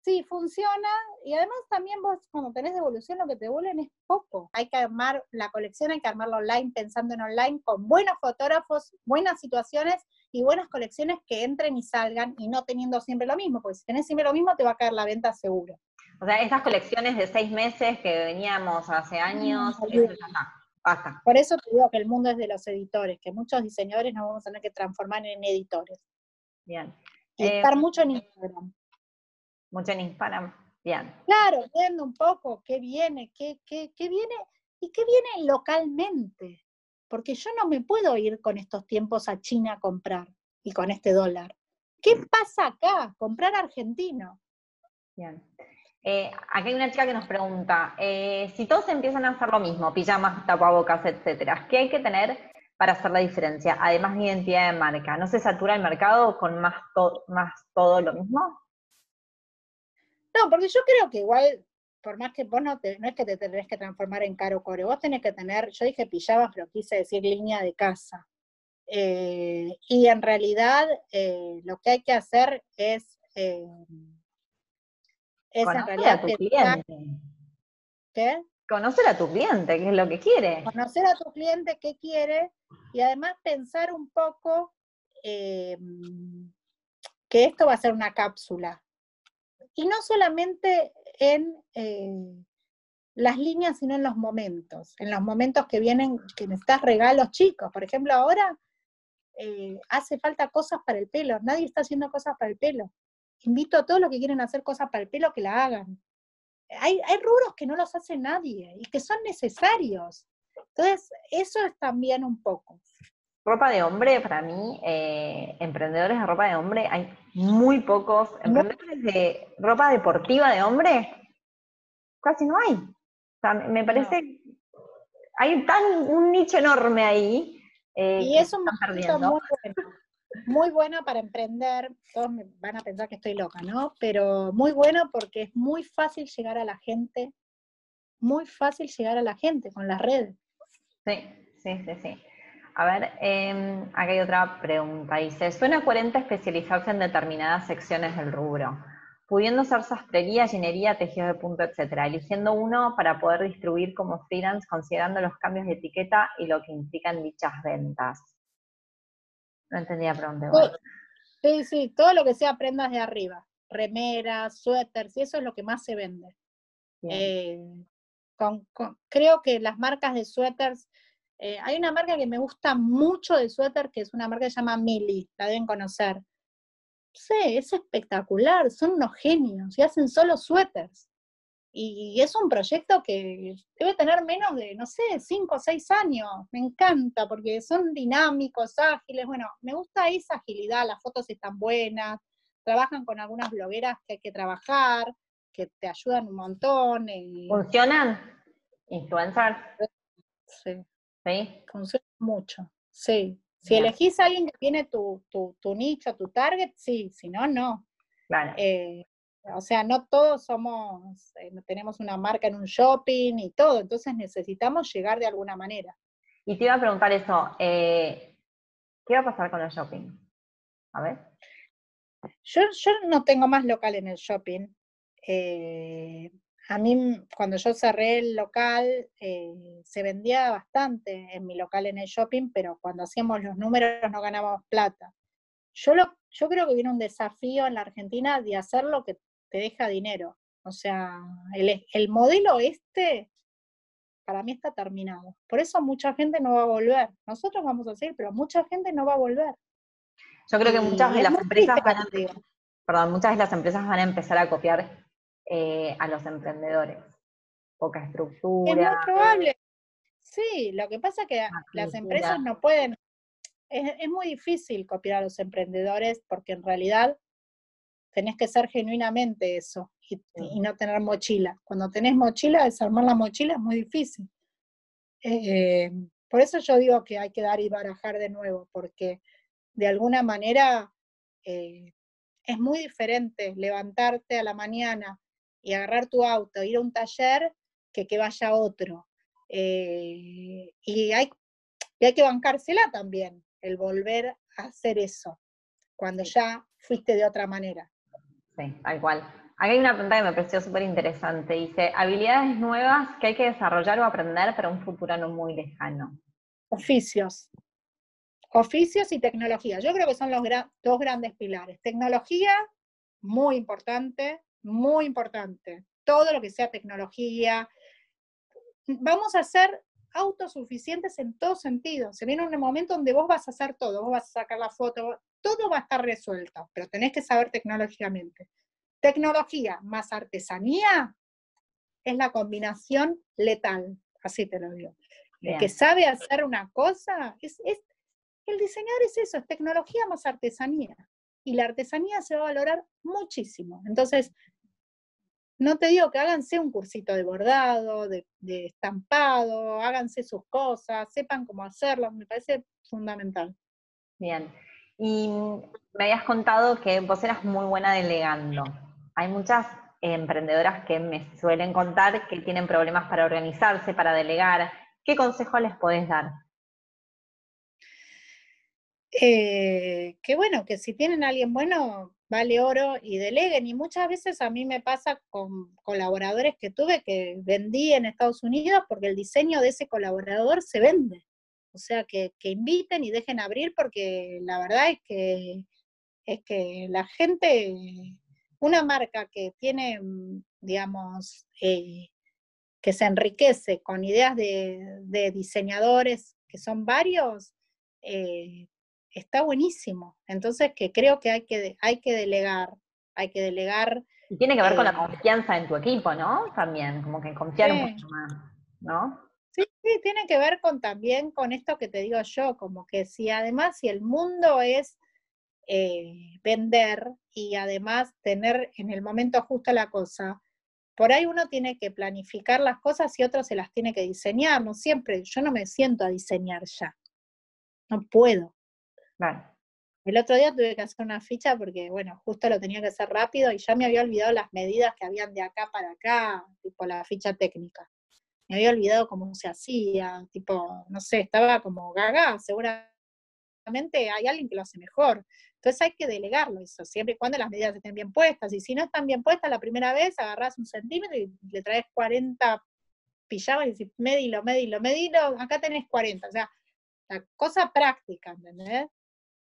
Sí, funciona. Y además también vos cuando tenés devolución lo que te devuelven es poco. Hay que armar la colección, hay que armarla online pensando en online con buenos fotógrafos, buenas situaciones y buenas colecciones que entren y salgan y no teniendo siempre lo mismo, porque si tenés siempre lo mismo te va a caer la venta seguro. O sea, estas colecciones de seis meses que veníamos hace años, eso ya está, basta. Por eso te digo que el mundo es de los editores, que muchos diseñadores nos vamos a tener que transformar en editores. Bien. Y Eh, estar mucho en Instagram. Mucho en Instagram. Bien. Claro, viendo un poco qué viene, qué, qué, qué viene y qué viene localmente. Porque yo no me puedo ir con estos tiempos a China a comprar y con este dólar. ¿Qué pasa acá? Comprar argentino. Bien. Eh, aquí hay una chica que nos pregunta, eh, si todos empiezan a hacer lo mismo, pijamas, tapabocas, etcétera, ¿qué hay que tener para hacer la diferencia? Además de identidad de marca, ¿no se satura el mercado con más, to- más todo lo mismo? No, porque yo creo que igual, por más que vos no, te- no es que te tenés que transformar en caro core, vos tenés que tener, yo dije pijamas, pero quise decir línea de casa. Eh, y en realidad lo que hay que hacer es, en Conocer realidad a tu cliente. que Conocer a tu cliente, qué es lo que quiere. conocer a tu cliente qué quiere y además pensar un poco eh, que esto va a ser una cápsula. Y no solamente en eh, las líneas, sino en los momentos, en los momentos que vienen, que necesitas regalos chicos. Por ejemplo, ahora eh, hace falta cosas para el pelo, nadie está haciendo cosas para el pelo. Invito a todos los que quieren hacer cosas para el pelo que la hagan. Hay, hay rubros que no los hace nadie y que son necesarios. Entonces, eso es también un poco. Ropa de hombre, para mí, eh, emprendedores de ropa de hombre, hay muy pocos. Emprendedores de ropa deportiva de hombre, casi no hay. O sea, me parece, hay tan un nicho enorme ahí. eh, Y es un perdiendo. muy bueno. Muy bueno para emprender. Todos me van a pensar que estoy loca, ¿no? Pero muy bueno porque es muy fácil llegar a la gente. Muy fácil llegar a la gente con las redes. Sí, sí, sí, sí. A ver, eh, acá hay otra pregunta. Dice, ¿suena coherente especializarse en determinadas secciones del rubro? Pudiendo ser sastrería, llenería, tejido de punto, etcétera, eligiendo uno para poder distribuir como freelance considerando los cambios de etiqueta y lo que implican dichas ventas. No entendí la pregunta igual. Sí, sí, todo lo que sea prendas de arriba. Remeras, suéteres, y eso es lo que más se vende. Eh, con- con- creo que las marcas de suéteres, eh, hay una marca que me gusta mucho de suéter, que es una marca que se llama Mili, la deben conocer. Sí, es espectacular, son unos genios y hacen solo suéteres. Y es un proyecto que debe tener menos de, no sé, cinco o seis años. Me encanta porque son dinámicos, ágiles. Bueno, me gusta esa agilidad, las fotos están buenas, trabajan con algunas blogueras que hay que trabajar, que te ayudan un montón. y- ¿Funcionan? ¿Influencers? sí, ¿Sí? funciona mucho. Sí. Si Bien. elegís a alguien que tiene tu, tu, tu nicho, tu target, sí, si no, no. Claro. Eh, o sea, no todos somos, eh, tenemos una marca en un shopping y todo, entonces necesitamos llegar de alguna manera. Y te iba a preguntar eso, eh, ¿qué va a pasar con el shopping? A ver. Yo, yo no tengo más local en el shopping. Eh, a mí, cuando yo cerré el local, se vendía bastante en mi local en el shopping, pero cuando hacíamos los números no ganábamos plata. Yo, lo, yo creo que viene un desafío en la Argentina de hacer lo que te deja dinero. O sea, el, el modelo este, para mí está terminado. Por eso mucha gente no va a volver. Nosotros vamos a seguir, pero mucha gente no va a volver. Yo creo que muchas de las empresas van a, perdón, muchas de las empresas van a empezar a copiar eh, a los emprendedores. Poca Es muy estructura. probable. Sí, lo que pasa es que las empresas no pueden, es, es muy difícil copiar a los emprendedores porque en realidad tenés que ser genuinamente eso y, y no tener mochila. Cuando tenés mochila, desarmar la mochila es muy difícil. Eh, por eso yo digo que hay que dar y barajar de nuevo, porque de alguna manera eh, es muy diferente levantarte a la mañana y agarrar tu auto, ir a un taller, que que vaya otro. Eh, y, hay, y hay que bancársela también, el volver a hacer eso, cuando ya fuiste de otra manera. Sí, tal cual. Acá hay una pregunta que me pareció súper interesante. Dice, habilidades nuevas que hay que desarrollar o aprender para un futuro no muy lejano. Oficios. Oficios y tecnología. Yo creo que son los dos grandes pilares. Tecnología, muy importante, muy importante. Todo lo que sea tecnología. Vamos a ser autosuficientes en todo sentido. Se viene un momento donde vos vas a hacer todo, vos vas a sacar la foto, todo va a estar resuelto, pero tenés que saber tecnológicamente. Tecnología más artesanía es la combinación letal, así te lo digo. El que sabe hacer una cosa, es, el diseñador es eso, es tecnología más artesanía. Y la artesanía se va a valorar muchísimo. Entonces, no te digo que háganse un cursito de bordado, de, de, estampado, háganse sus cosas, sepan cómo hacerlo, me parece fundamental. Bien. Y me habías contado que vos eras muy buena delegando hay muchas emprendedoras que me suelen contar que tienen problemas para organizarse, para delegar. ¿Qué consejo les podés dar? Eh, que bueno, que si tienen a alguien bueno, vale oro y deleguen. Y muchas veces a mí me pasa con colaboradores que tuve que vendí en Estados Unidos porque el diseño de ese colaborador se vende. O sea, que, que inviten y dejen abrir porque la verdad es que, es que la gente una marca que tiene, mm, digamos, eh, que se enriquece con ideas de, diseñadores que son varios, eh, está buenísimo. Entonces, que creo que hay que, hay que delegar, hay que delegar. Y tiene que ver con la eh, confianza en tu equipo, ¿no? También, como que confiar mucho más, ¿no? Sí, tiene que ver con también con esto que te digo yo, como que si además si el mundo es eh, vender y además tener en el momento justo la cosa. Por ahí uno tiene que planificar las cosas y otro se las tiene que diseñar. No siempre, yo no me siento a diseñar ya. No puedo. El otro día tuve que hacer una ficha porque, bueno, justo lo tenía que hacer rápido y ya me había olvidado las medidas que habían de acá para acá, tipo la ficha técnica. Me había olvidado cómo se hacía, tipo, no sé, estaba como gaga, seguramente hay alguien que lo hace mejor. Entonces hay que delegarlo eso, siempre y cuando las medidas estén bien puestas. Y si no están bien puestas la primera vez, agarras un centímetro y le traes 40 pijamas y decís, medilo, medilo, medilo, acá tenés 40. O sea, la cosa práctica, ¿entendés?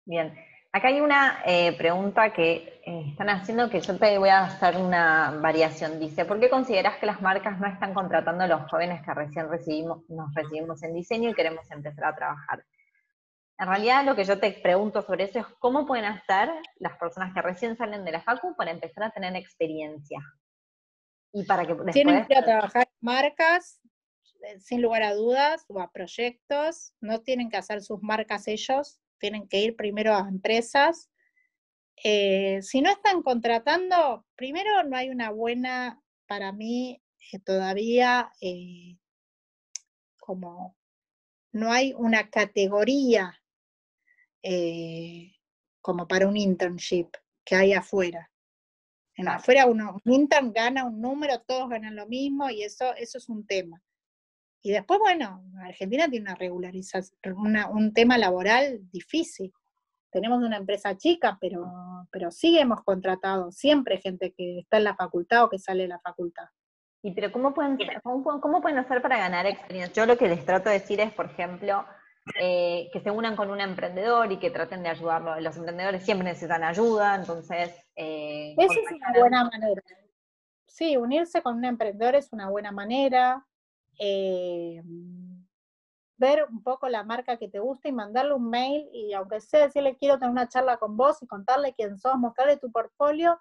Bien. Acá hay una eh, pregunta que eh, están haciendo que yo te voy a hacer una variación. Dice, ¿por qué consideras que las marcas no están contratando a los jóvenes que recién recibimos, nos recibimos en diseño y queremos empezar a trabajar? En realidad lo que yo te pregunto sobre eso es cómo pueden hacer las personas que recién salen de la facu para empezar a tener experiencia. Y para que Tienen que ir a trabajar marcas, eh, sin lugar a dudas, o a proyectos, no tienen que hacer sus marcas ellos, tienen que ir primero a empresas. Eh, si no están contratando, primero no hay una buena, para mí, eh, todavía como no hay una categoría eh, como para un internship que hay afuera. En afuera uno, un intern gana un número, todos ganan lo mismo y eso, eso es un tema. Y después, bueno, Argentina tiene una regularización, un tema laboral difícil. Tenemos una empresa chica, pero, pero sí hemos contratado siempre gente que está en la facultad o que sale de la facultad. ¿Y pero cómo pueden, cómo, cómo pueden hacer para ganar experiencia? Yo lo que les trato de decir es, por ejemplo, eh, que se unan con un emprendedor y que traten de ayudarlo. Los emprendedores siempre necesitan ayuda, entonces... Eh, Esa es una buena manera. Sí, unirse con un emprendedor es una buena manera. Eh, ver un poco la marca que te gusta y mandarle un mail y aunque sea decirle quiero tener una charla con vos y contarle quién sos, mostrarle tu portfolio.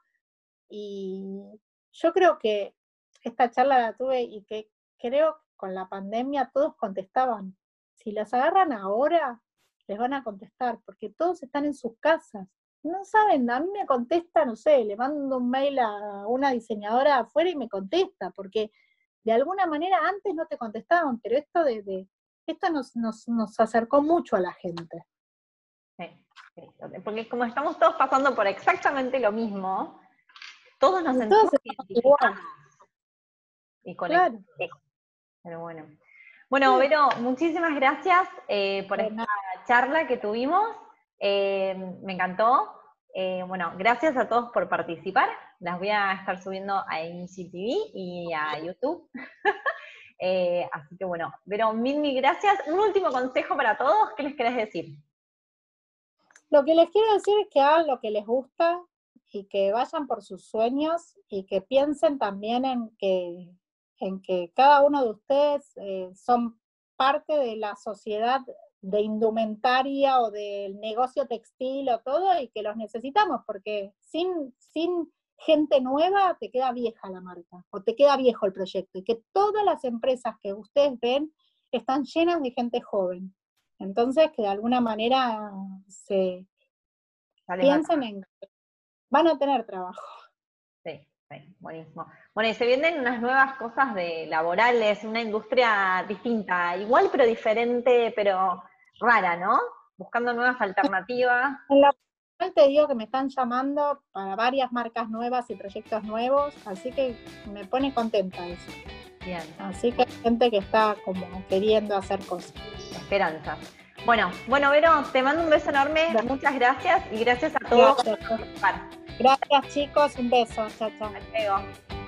Y yo creo que esta charla la tuve y que creo que con la pandemia todos contestaban si las agarran ahora, les van a contestar, porque todos están en sus casas. No saben, a mí me contesta, no sé, le mando un mail a una diseñadora afuera y me contesta, porque de alguna manera antes no te contestaban, pero esto de, esto nos, nos, acercó mucho a la gente. porque como estamos todos pasando por exactamente lo mismo, todos nos sentimos igual. Y claro. Pero bueno. Bueno, Vero, muchísimas gracias eh, por esta charla que tuvimos. Eh, me encantó. Eh, bueno, gracias a todos por participar. Las voy a estar subiendo a INCTV y a YouTube. Eh, así que bueno, pero mil, mil gracias. Un último consejo para todos, ¿qué les querés decir? Lo que les quiero decir es que hagan lo que les gusta y que vayan por sus sueños y que piensen también en que, en que cada uno de ustedes eh, son parte de la sociedad de indumentaria o del negocio textil o todo y que los necesitamos porque sin, sin gente nueva te queda vieja la marca o te queda viejo el proyecto y que todas las empresas que ustedes ven están llenas de gente joven. Entonces, que de alguna manera se piensen en que van a tener trabajo. Sí, sí, buenísimo. Bueno, y se vienen unas nuevas cosas de laborales, una industria distinta, igual pero diferente, pero rara, ¿no? Buscando nuevas alternativas. En la te digo que me están llamando para varias marcas nuevas y proyectos nuevos, así que me pone contenta eso. Bien. Así que hay gente que está como queriendo hacer cosas. Esperanza. Bueno, bueno, Vero, te mando un beso enorme, muchas gracias y gracias a todos por participar. Gracias chicos, un beso, chao, chao.